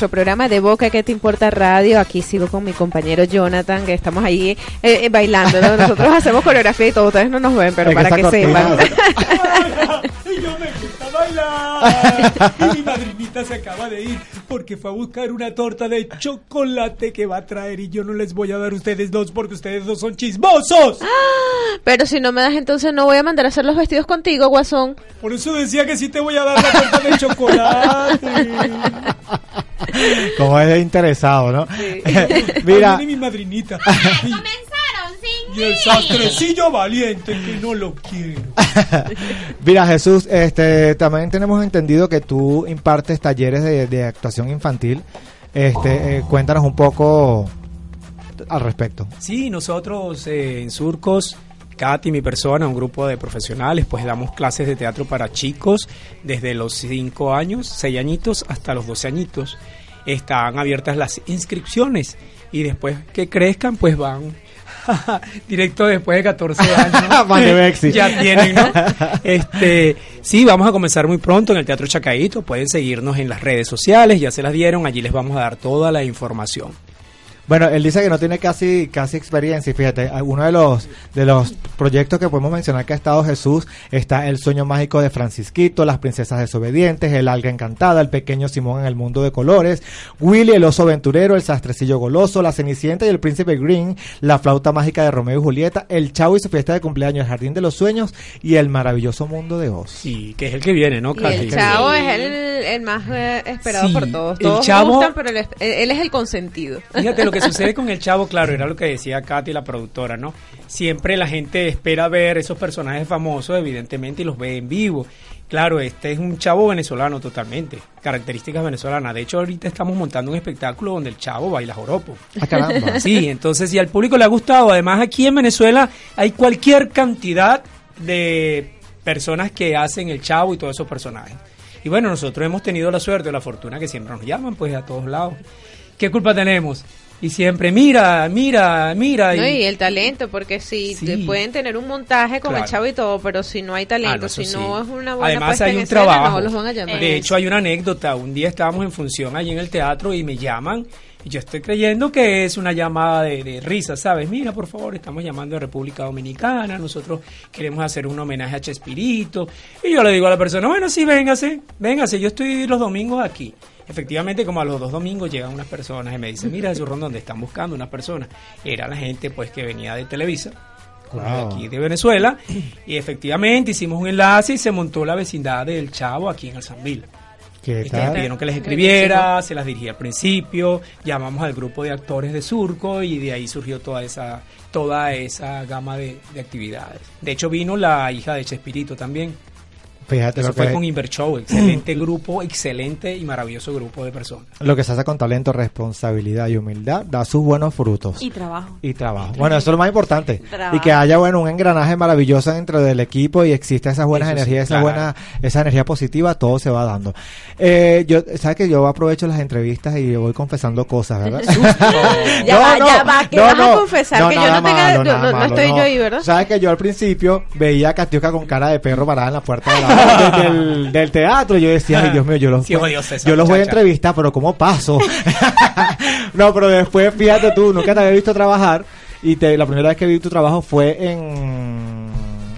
Nuestro programa de Boca que te importa radio. Aquí sigo con mi compañero Jonathan, que estamos ahí eh, eh, bailando. ¿no? Nosotros hacemos coreografía y todo. Ustedes no nos ven, pero Es que para que está sepan. Y yo me gusta bailar. Y mi madrinita se acaba de ir porque fue a buscar una torta de chocolate que va a traer y yo no les voy a dar a ustedes dos porque ustedes dos son chismosos. Pero si no me das, entonces no voy a mandar a hacer los vestidos contigo, guasón. Por eso decía que sí te voy a dar la torta de chocolate. Como es interesado, ¿no? Mira, viene mi madrinita. Y, y el sastrecillo valiente que no lo quiero. mira Jesús, este, también tenemos entendido que tú impartes talleres de, de actuación infantil. Este, eh, cuéntanos un poco al respecto. Sí, nosotros eh, en Surcos, Katy, mi persona, un grupo de profesionales, pues damos clases de teatro para chicos desde los 5 años, 6 añitos, hasta los 12 añitos. Están abiertas las inscripciones y después que crezcan, pues van directo después de 14 años. Ya tienen, ¿no? Este, sí, vamos a comenzar muy pronto en el Teatro Chacaíto. Pueden seguirnos en las redes sociales, ya se las dieron, allí les vamos a dar toda la información. Bueno, él dice que no tiene casi casi experiencia y fíjate, uno de los de los proyectos que podemos mencionar que ha estado Jesús está El sueño mágico de Francisquito, Las princesas desobedientes, El alga encantada, El pequeño Simón en el mundo de colores, Willy el oso aventurero, El sastrecillo goloso, La cenicienta y el príncipe Green, La flauta mágica de Romeo y Julieta, El chavo y su fiesta de cumpleaños, El jardín de los sueños y El maravilloso mundo de Oz. Sí, que es el que viene, ¿no? Y el chavo es el, el más eh, esperado Sí, por todos. el Todos Chavo- gustan, pero él es, él es el consentido. Fíjate lo que sucede con el chavo, claro, era lo que decía Katy, la productora, ¿no? Siempre la gente espera ver esos personajes famosos, evidentemente, y los ve en vivo. Claro, este es un chavo venezolano totalmente, características venezolanas. De hecho, ahorita estamos montando un espectáculo donde el chavo baila joropo. Ah, caramba. Sí, entonces, si al público le ha gustado, además aquí en Venezuela hay cualquier cantidad de personas que hacen el chavo y todos esos personajes. Y bueno, nosotros hemos tenido la suerte o la fortuna que siempre nos llaman, pues a todos lados. ¿Qué culpa tenemos? Y siempre, mira, mira, mira. No, y el talento, porque si Sí. pueden tener un montaje con Claro. el chavo y todo, pero si no hay talento, Ah, no, eso si sí. no es una buena Además hay un escena, trabajo. no los van a llamar. De hecho hay una anécdota. Un día estábamos en función allí en el teatro y me llaman y yo estoy creyendo que es una llamada de, de risa, ¿sabes? Mira, por favor, estamos llamando de República Dominicana, nosotros queremos hacer un homenaje a Chespirito. Y yo le digo a la persona, bueno, sí, véngase, véngase, yo estoy los domingos aquí. Efectivamente, como a los dos domingos llegan unas personas y me dicen, mira, Jesús Rondón, están buscando unas personas. Era la gente pues que venía de Televisa Wow. aquí de Venezuela y efectivamente hicimos un enlace y se montó la vecindad del Chavo aquí en el Sanvil. ¿Qué tal? pidieron que les escribiera, se las dirigí al principio, llamamos al grupo de actores de Surco y de ahí surgió toda esa toda esa gama de, de actividades. De hecho vino la hija de Chespirito también. Fíjate Eso lo fue que- con Invershow, excelente grupo, excelente y maravilloso grupo de personas. Lo que se hace con talento, responsabilidad y humildad da sus buenos frutos. Y trabajo. Y trabajo. Bueno, eso es lo más importante. Trabajo. Y que haya, bueno, un engranaje maravilloso dentro del equipo y exista esas buenas Eso sí, energías, esa claro. buena, esa energía positiva, todo se va dando. Eh, yo, sabes que yo aprovecho las entrevistas y voy confesando cosas, ¿verdad? Ya va, ya va, que vas a confesar que yo no tenga- malo, no- nada no- no estoy yo ahí, ¿verdad? Sabes que yo al principio veía a Catiusca con cara de perro parada en la puerta de la- del, del teatro yo decía, ay Dios mío, yo los, Sí, esa yo los voy a entrevistar, pero ¿cómo paso? no, pero después, fíjate tú, nunca te había visto trabajar y te, la primera vez que vi tu trabajo fue en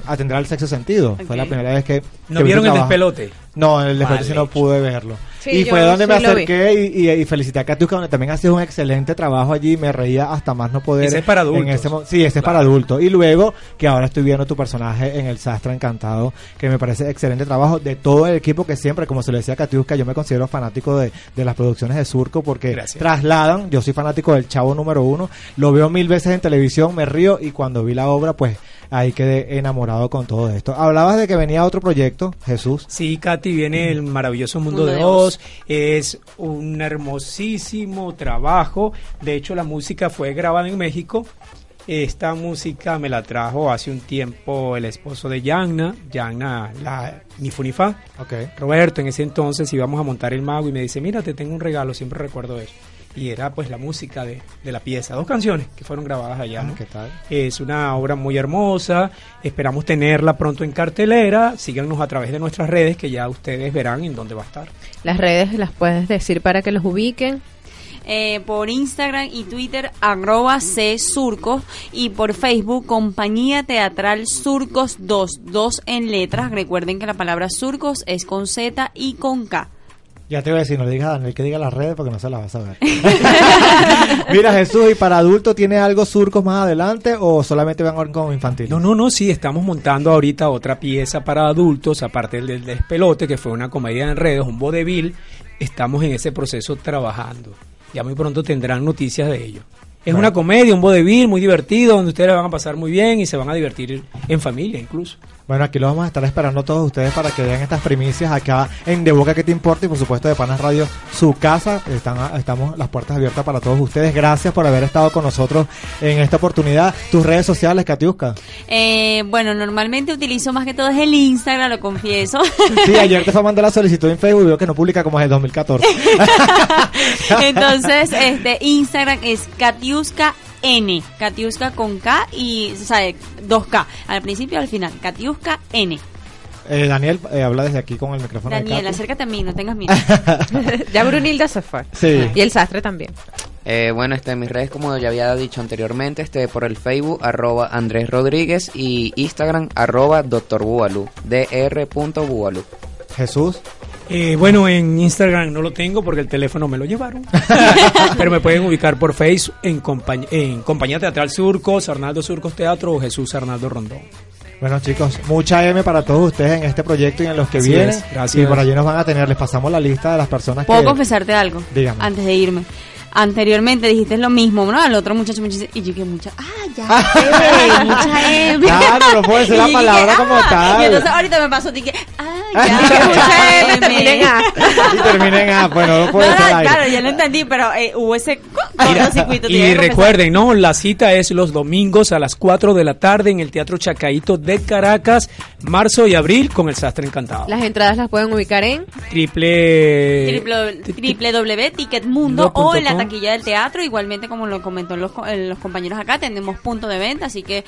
atender al sexo sentido. Fue la primera vez que... ¿No que vi vieron el despelote? No, el sí no pude verlo. Sí, y fue donde me sí acerqué y, y, y felicité a Katiuska, donde también hacía un excelente trabajo allí. Me reía hasta más no poder. Ese es para en adultos. ese sí, ese es para adultos. Y luego que ahora estoy viendo tu personaje en El Sastre Encantado, que me parece excelente trabajo de todo el equipo que siempre, como se lo decía a Katiuska, yo me considero fanático de, de las producciones de Surco porque Gracias. trasladan. Yo soy fanático del Chavo número uno. Lo veo mil veces en televisión, me río y cuando vi la obra, pues ahí quedé enamorado con todo esto. Hablabas de que venía otro proyecto, Jesús. Sí, Katy, viene el maravilloso Mundo, Mundo de de Oz. Es un hermosísimo trabajo. De hecho, la música fue grabada en México. Esta música me la trajo hace un tiempo el esposo de Yanna, Yanna, la ni Funifa. Okay. Roberto, en ese entonces íbamos a montar el mago y me dice, mira, te tengo un regalo, siempre recuerdo eso. Y era pues la música de, de la pieza, dos canciones que fueron grabadas allá. ¿no? ¿Qué tal? Es una obra muy hermosa, esperamos tenerla pronto en cartelera, síganos a través de nuestras redes que ya ustedes verán en dónde va a estar. Las redes las puedes decir para que los ubiquen. Eh, por Instagram y Twitter, arroba C Surcos. Y por Facebook, Compañía Teatral Surcos 2. Dos en letras. Recuerden que la palabra Surcos es con Z y con K. Ya te voy a decir, no le digas a Daniel que diga las redes porque no se las vas a ver. Mira Jesús, ¿y para adultos tiene algo surcos más adelante o solamente van con infantil? No, no, no, sí, estamos montando ahorita otra pieza para adultos, aparte del, del despelote, que fue una comedia en redes, un vodevil. Estamos en ese proceso trabajando. Ya muy pronto tendrán noticias de ello. Es Bueno. una comedia, un vodevil muy divertido, donde ustedes la van a pasar muy bien y se van a divertir en familia incluso. Bueno, aquí lo vamos a estar esperando todos ustedes para que vean estas primicias acá en De Boca que te importa y por supuesto de Panas Radio, su casa. Están, estamos las puertas abiertas para todos ustedes. Gracias por haber estado con nosotros en esta oportunidad. Tus redes sociales, Katiuska. Eh, bueno, normalmente utilizo más que todo es el Instagram, lo confieso. Sí, ayer te fue a mandar la solicitud en Facebook y veo que no publica como es el 2014. Entonces, este Instagram es Katiuska N, Katiuska con K y, o sea, 2K, al principio y al final, Katiuska N. Eh, Daniel, eh, habla desde aquí con el micrófono. Daniel, acércate a mí, no tengas miedo. ya Brunilda se fue. Sí. Y el sastre también. Eh, bueno, este, mis redes, como ya había dicho anteriormente, este, por el Facebook, arroba Andrés Rodríguez y Instagram, arroba Dr. Bubalú, dr.bubalú. Jesús. Eh, bueno, en Instagram no lo tengo porque el teléfono me lo llevaron. Pero me pueden ubicar por Facebook en, compañ- en Compañía Teatral Surcos, Arnaldo Surcos Teatro o Jesús Arnaldo Rondón. Bueno chicos, mucha M para todos ustedes en este proyecto y en los que Así vienen. es, gracias. Y por allí nos van a tener, les pasamos la lista de las personas ¿Puedo que... confesarte algo? Dígame. Antes de irme. Anteriormente dijiste lo mismo, ¿no? Al otro muchacho me dice, y yo que mucha, ah, ya sé, mucha M. Claro, no puede ser la palabra como tal. Y entonces ahorita me pasó, dije, ah, Ah, ya, mucha M, termina en A. Y terminen A, bueno, no puede No, ser claro, ya lo entendí, pero eh, hubo ese Mira, cortocircuito. y recuerden, ¿no? La cita es los domingos a las 4 de la tarde en el Teatro Chacaito de Caracas, marzo y abril con el Sastre Encantado. Las entradas las pueden ubicar en Triple... www.ticketmundo o en la. Taquilla del teatro, igualmente como lo comentó los, eh, los compañeros acá, tenemos punto de venta, así que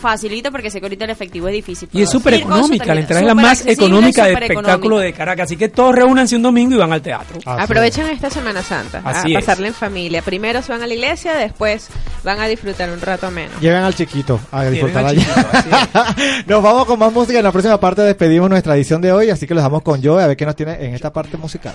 facilita porque sé que ahorita el efectivo es difícil. Y es súper económica, la entrada es la más económica de súper espectáculo económica. de Caracas. Así que todos reúnanse un domingo y van al teatro. Aprovechen esta Semana Santa Así a es. pasarla en familia. Primero se van a la iglesia, después van a disfrutar un rato menos. Lleven al chiquito a disfrutar al allá. Nos vamos con más música. En la próxima parte despedimos nuestra edición de hoy, así que los dejamos con Joe a ver qué nos tiene en esta parte musical.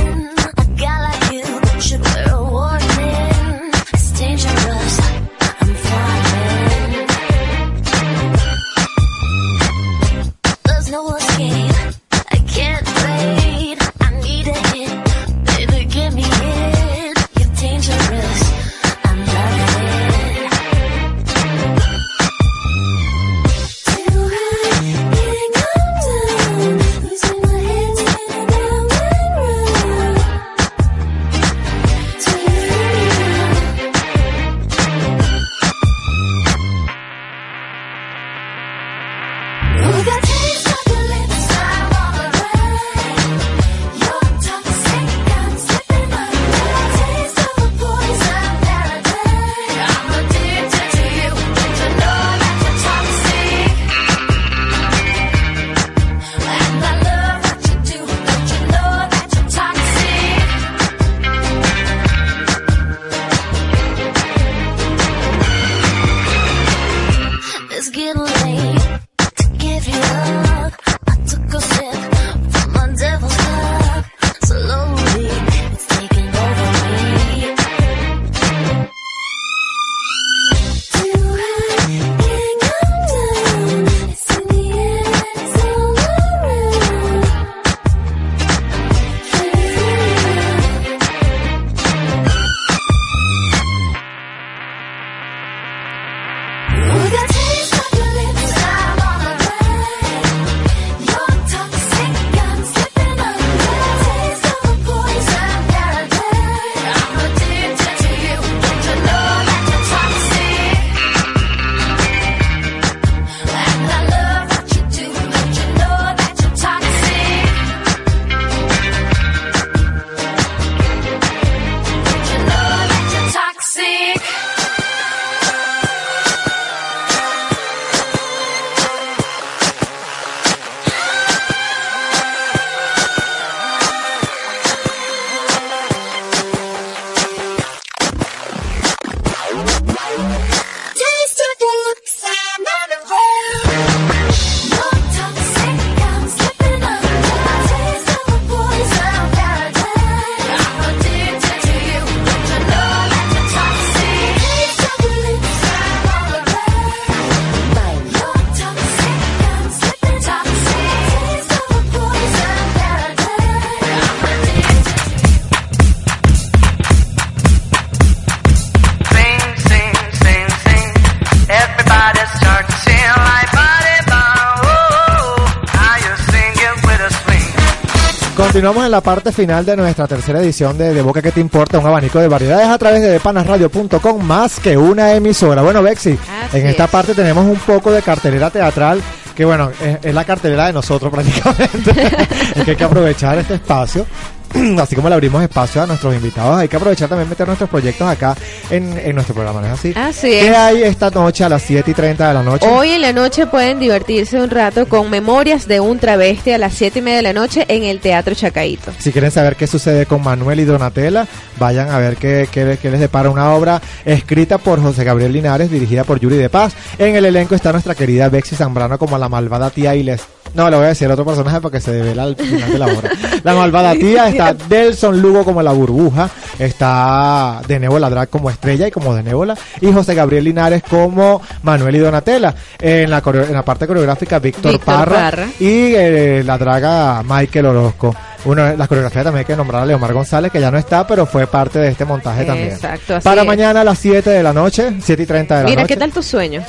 Continuamos en la parte final de nuestra tercera edición de De Boca que te importa, un abanico de variedades a través de depanasradio.com, más que una emisora. Bueno, Bexi, Así en esta es. parte tenemos un poco de cartelera teatral, que bueno, es, es la cartelera de nosotros prácticamente. es que hay que aprovechar este espacio. Así como le abrimos espacio a nuestros invitados, hay que aprovechar también meter nuestros proyectos acá en, en nuestro programa, ¿no es así? Así ¿Qué es. hay esta noche a las 7 y 30 de la noche? Hoy en la noche pueden divertirse un rato con Memorias de un travesti a las 7 y media de la noche en el Teatro Chacaito. Si quieren saber qué sucede con Manuel y Donatella, vayan a ver qué, qué- qué les depara una obra escrita por José Gabriel Linares, dirigida por Yuri de Paz. En el elenco está nuestra querida Bexy Zambrano como la malvada tía y les... No, le voy a decir otro personaje porque se devela al final de la obra. La malvada tía está Delson Lugo como la burbuja, está de Nébola Drag como estrella y como de Nébola, y José Gabriel Linares como Manuel y Donatella. En la, en la parte coreográfica, Víctor Parra, Parra. y eh, la draga Michael Orozco. Uno, la coreografía también hay que nombrar a Leomar González, que ya no está, pero fue parte de este montaje también. Exacto, Para es. mañana a las 7 de la noche, 7 y 30 de la Mira, noche. ¿qué tal tus sueños?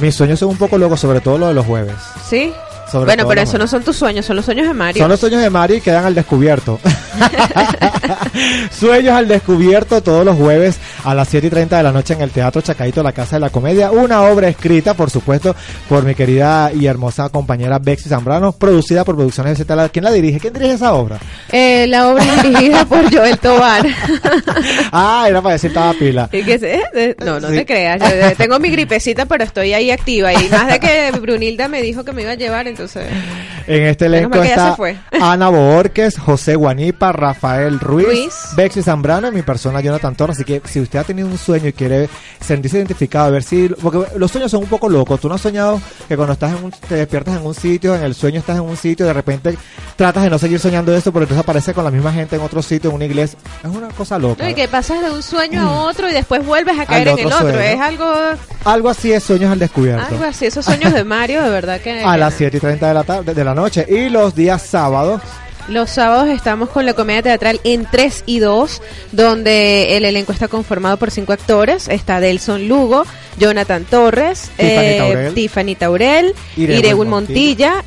Mis sueños son un poco locos, sobre todo lo de los jueves. ¿Sí? Sobre bueno, pero eso no son tus sueños, son los sueños de Mario. Son los sueños de Mari y quedan al descubierto. sueños al descubierto todos los jueves a las 7 y 30 de la noche en el Teatro Chacaito, la Casa de la Comedia. Una obra escrita, por supuesto, por mi querida y hermosa compañera Bexy Zambrano, producida por Producciones BZ. ¿Quién la dirige? ¿Quién dirige esa obra? Eh, la obra es dirigida por Joel Tobar. ah, era para decir estaba pila. Y que se- eh, no, no Sí. te creas. Yo, eh, tengo mi gripecita, pero estoy ahí activa. Y más de que Brunilda me dijo que me iba a llevar, entonces. En este elenco está. Ana Borges, José Guanipa, Rafael Ruiz, Ruiz. Bexy Zambrano y mi persona Jonathan Torres. Así que si usted ha tenido un sueño y quiere sentirse identificado, a ver si... Porque los sueños son un poco locos. Tú no has soñado que cuando estás en un, te despiertas en un sitio, en el sueño estás en un sitio, de repente tratas de no seguir soñando eso, pero entonces aparece con la misma gente en otro sitio, en una iglesia. Es una cosa loca. No, y que pasas de un sueño a otro y después vuelves a caer en el otro sueño. Es algo, Algo así es sueños al descubierto. algo así. Esos sueños de Mario, de verdad que. A las no. 7 y 30 de la, tarde, de la noche. Y los días sábados Los sábados estamos con la comedia teatral en 3 y 2, donde el elenco está conformado por cinco actores. Está Delson Lugo, Jonathan Torres, Tiffany eh, Taurel. Tiffany Taurel. Montilla.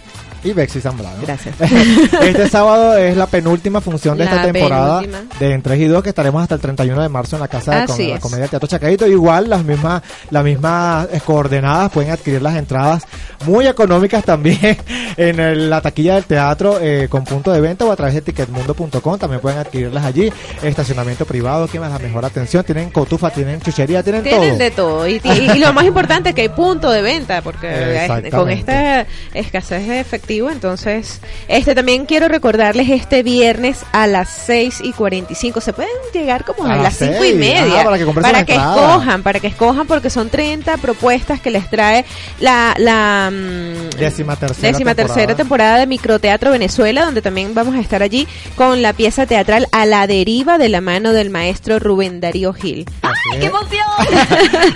Y Bexy Zambrano. Gracias. este sábado es la penúltima función de La esta temporada penúltima. de En 3 y 2 que estaremos hasta el 31 de marzo en la Casa de Así la es. Comedia Teatro Chacaito. Igual las mismas las mismas eh, coordenadas pueden adquirir las entradas muy económicas también en el- la taquilla del teatro eh, con punto de venta o a través de ticketmundo.com. También pueden adquirirlas allí. Estacionamiento privado, que más la mejor atención. Tienen cotufa, tienen chuchería, tienen, Tienen todo. de todo. Y, y- y lo más importante es que hay punto de venta, porque eh, con esta escasez de entonces, este también quiero recordarles este viernes a las 6 y 45. Se pueden llegar como a, A las las 5 y media. Ah, para que para que escojan, para que escojan, porque son 30 propuestas que les trae la, la mm, Décima tercera décima tercera temporada. de Microteatro Venezuela, donde también vamos a estar allí con la pieza teatral A la deriva de la mano del maestro Rubén Darío Gil. ¡Qué emoción!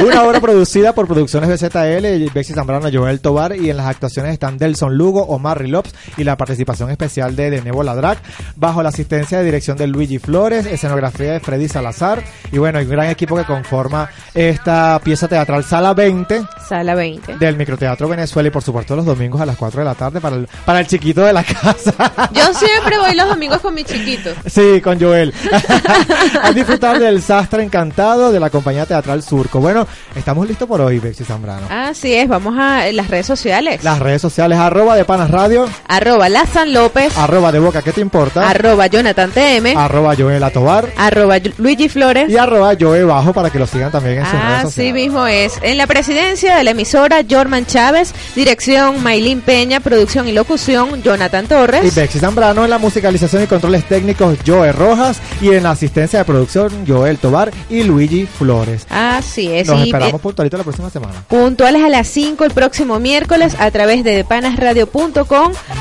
Una obra producida por Producciones BZL, Bexy Zambrano, Joel Tobar y en las actuaciones están Delson Lugo, Omar Rilops y la participación especial de De Nebo Ladrak bajo la asistencia de dirección de Luigi Flores, escenografía de Freddy Salazar y bueno, hay un gran equipo que conforma esta pieza teatral Sala 20 Sala 20. del Microteatro Venezuela y por supuesto los domingos a las 4 de la tarde para el, para el chiquito de la casa. Yo siempre voy los domingos con mi chiquito. Sí, con Joel. a disfrutar del sastre encantado de la compañía teatral Surco. Bueno, estamos listos por hoy, Bexy Zambrano. Así es, vamos a las redes sociales. Las redes sociales, arroba de Panas Radio, Arroba la San López, arroba de Boca, ¿qué te importa? arroba Jonathan TM, arroba Joel Atobar arroba Luigi Flores. y arroba Joel Bajo para que lo sigan también en sus redes Así mismo es. En la presidencia de la emisora, Jorman Chávez, dirección Maylin Peña, producción y locución, Jonathan Y Torres. Bexy Zambrano en la musicalización y controles técnicos, Joel Rojas. Y en la asistencia de producción, Joel Tobar y Luigi Flores. Así es. Nos y, esperamos eh, puntualito la próxima semana. puntuales a las 5 el próximo miércoles a través de depanasradio.com,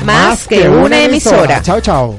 más, que una emisora. Chao, chao.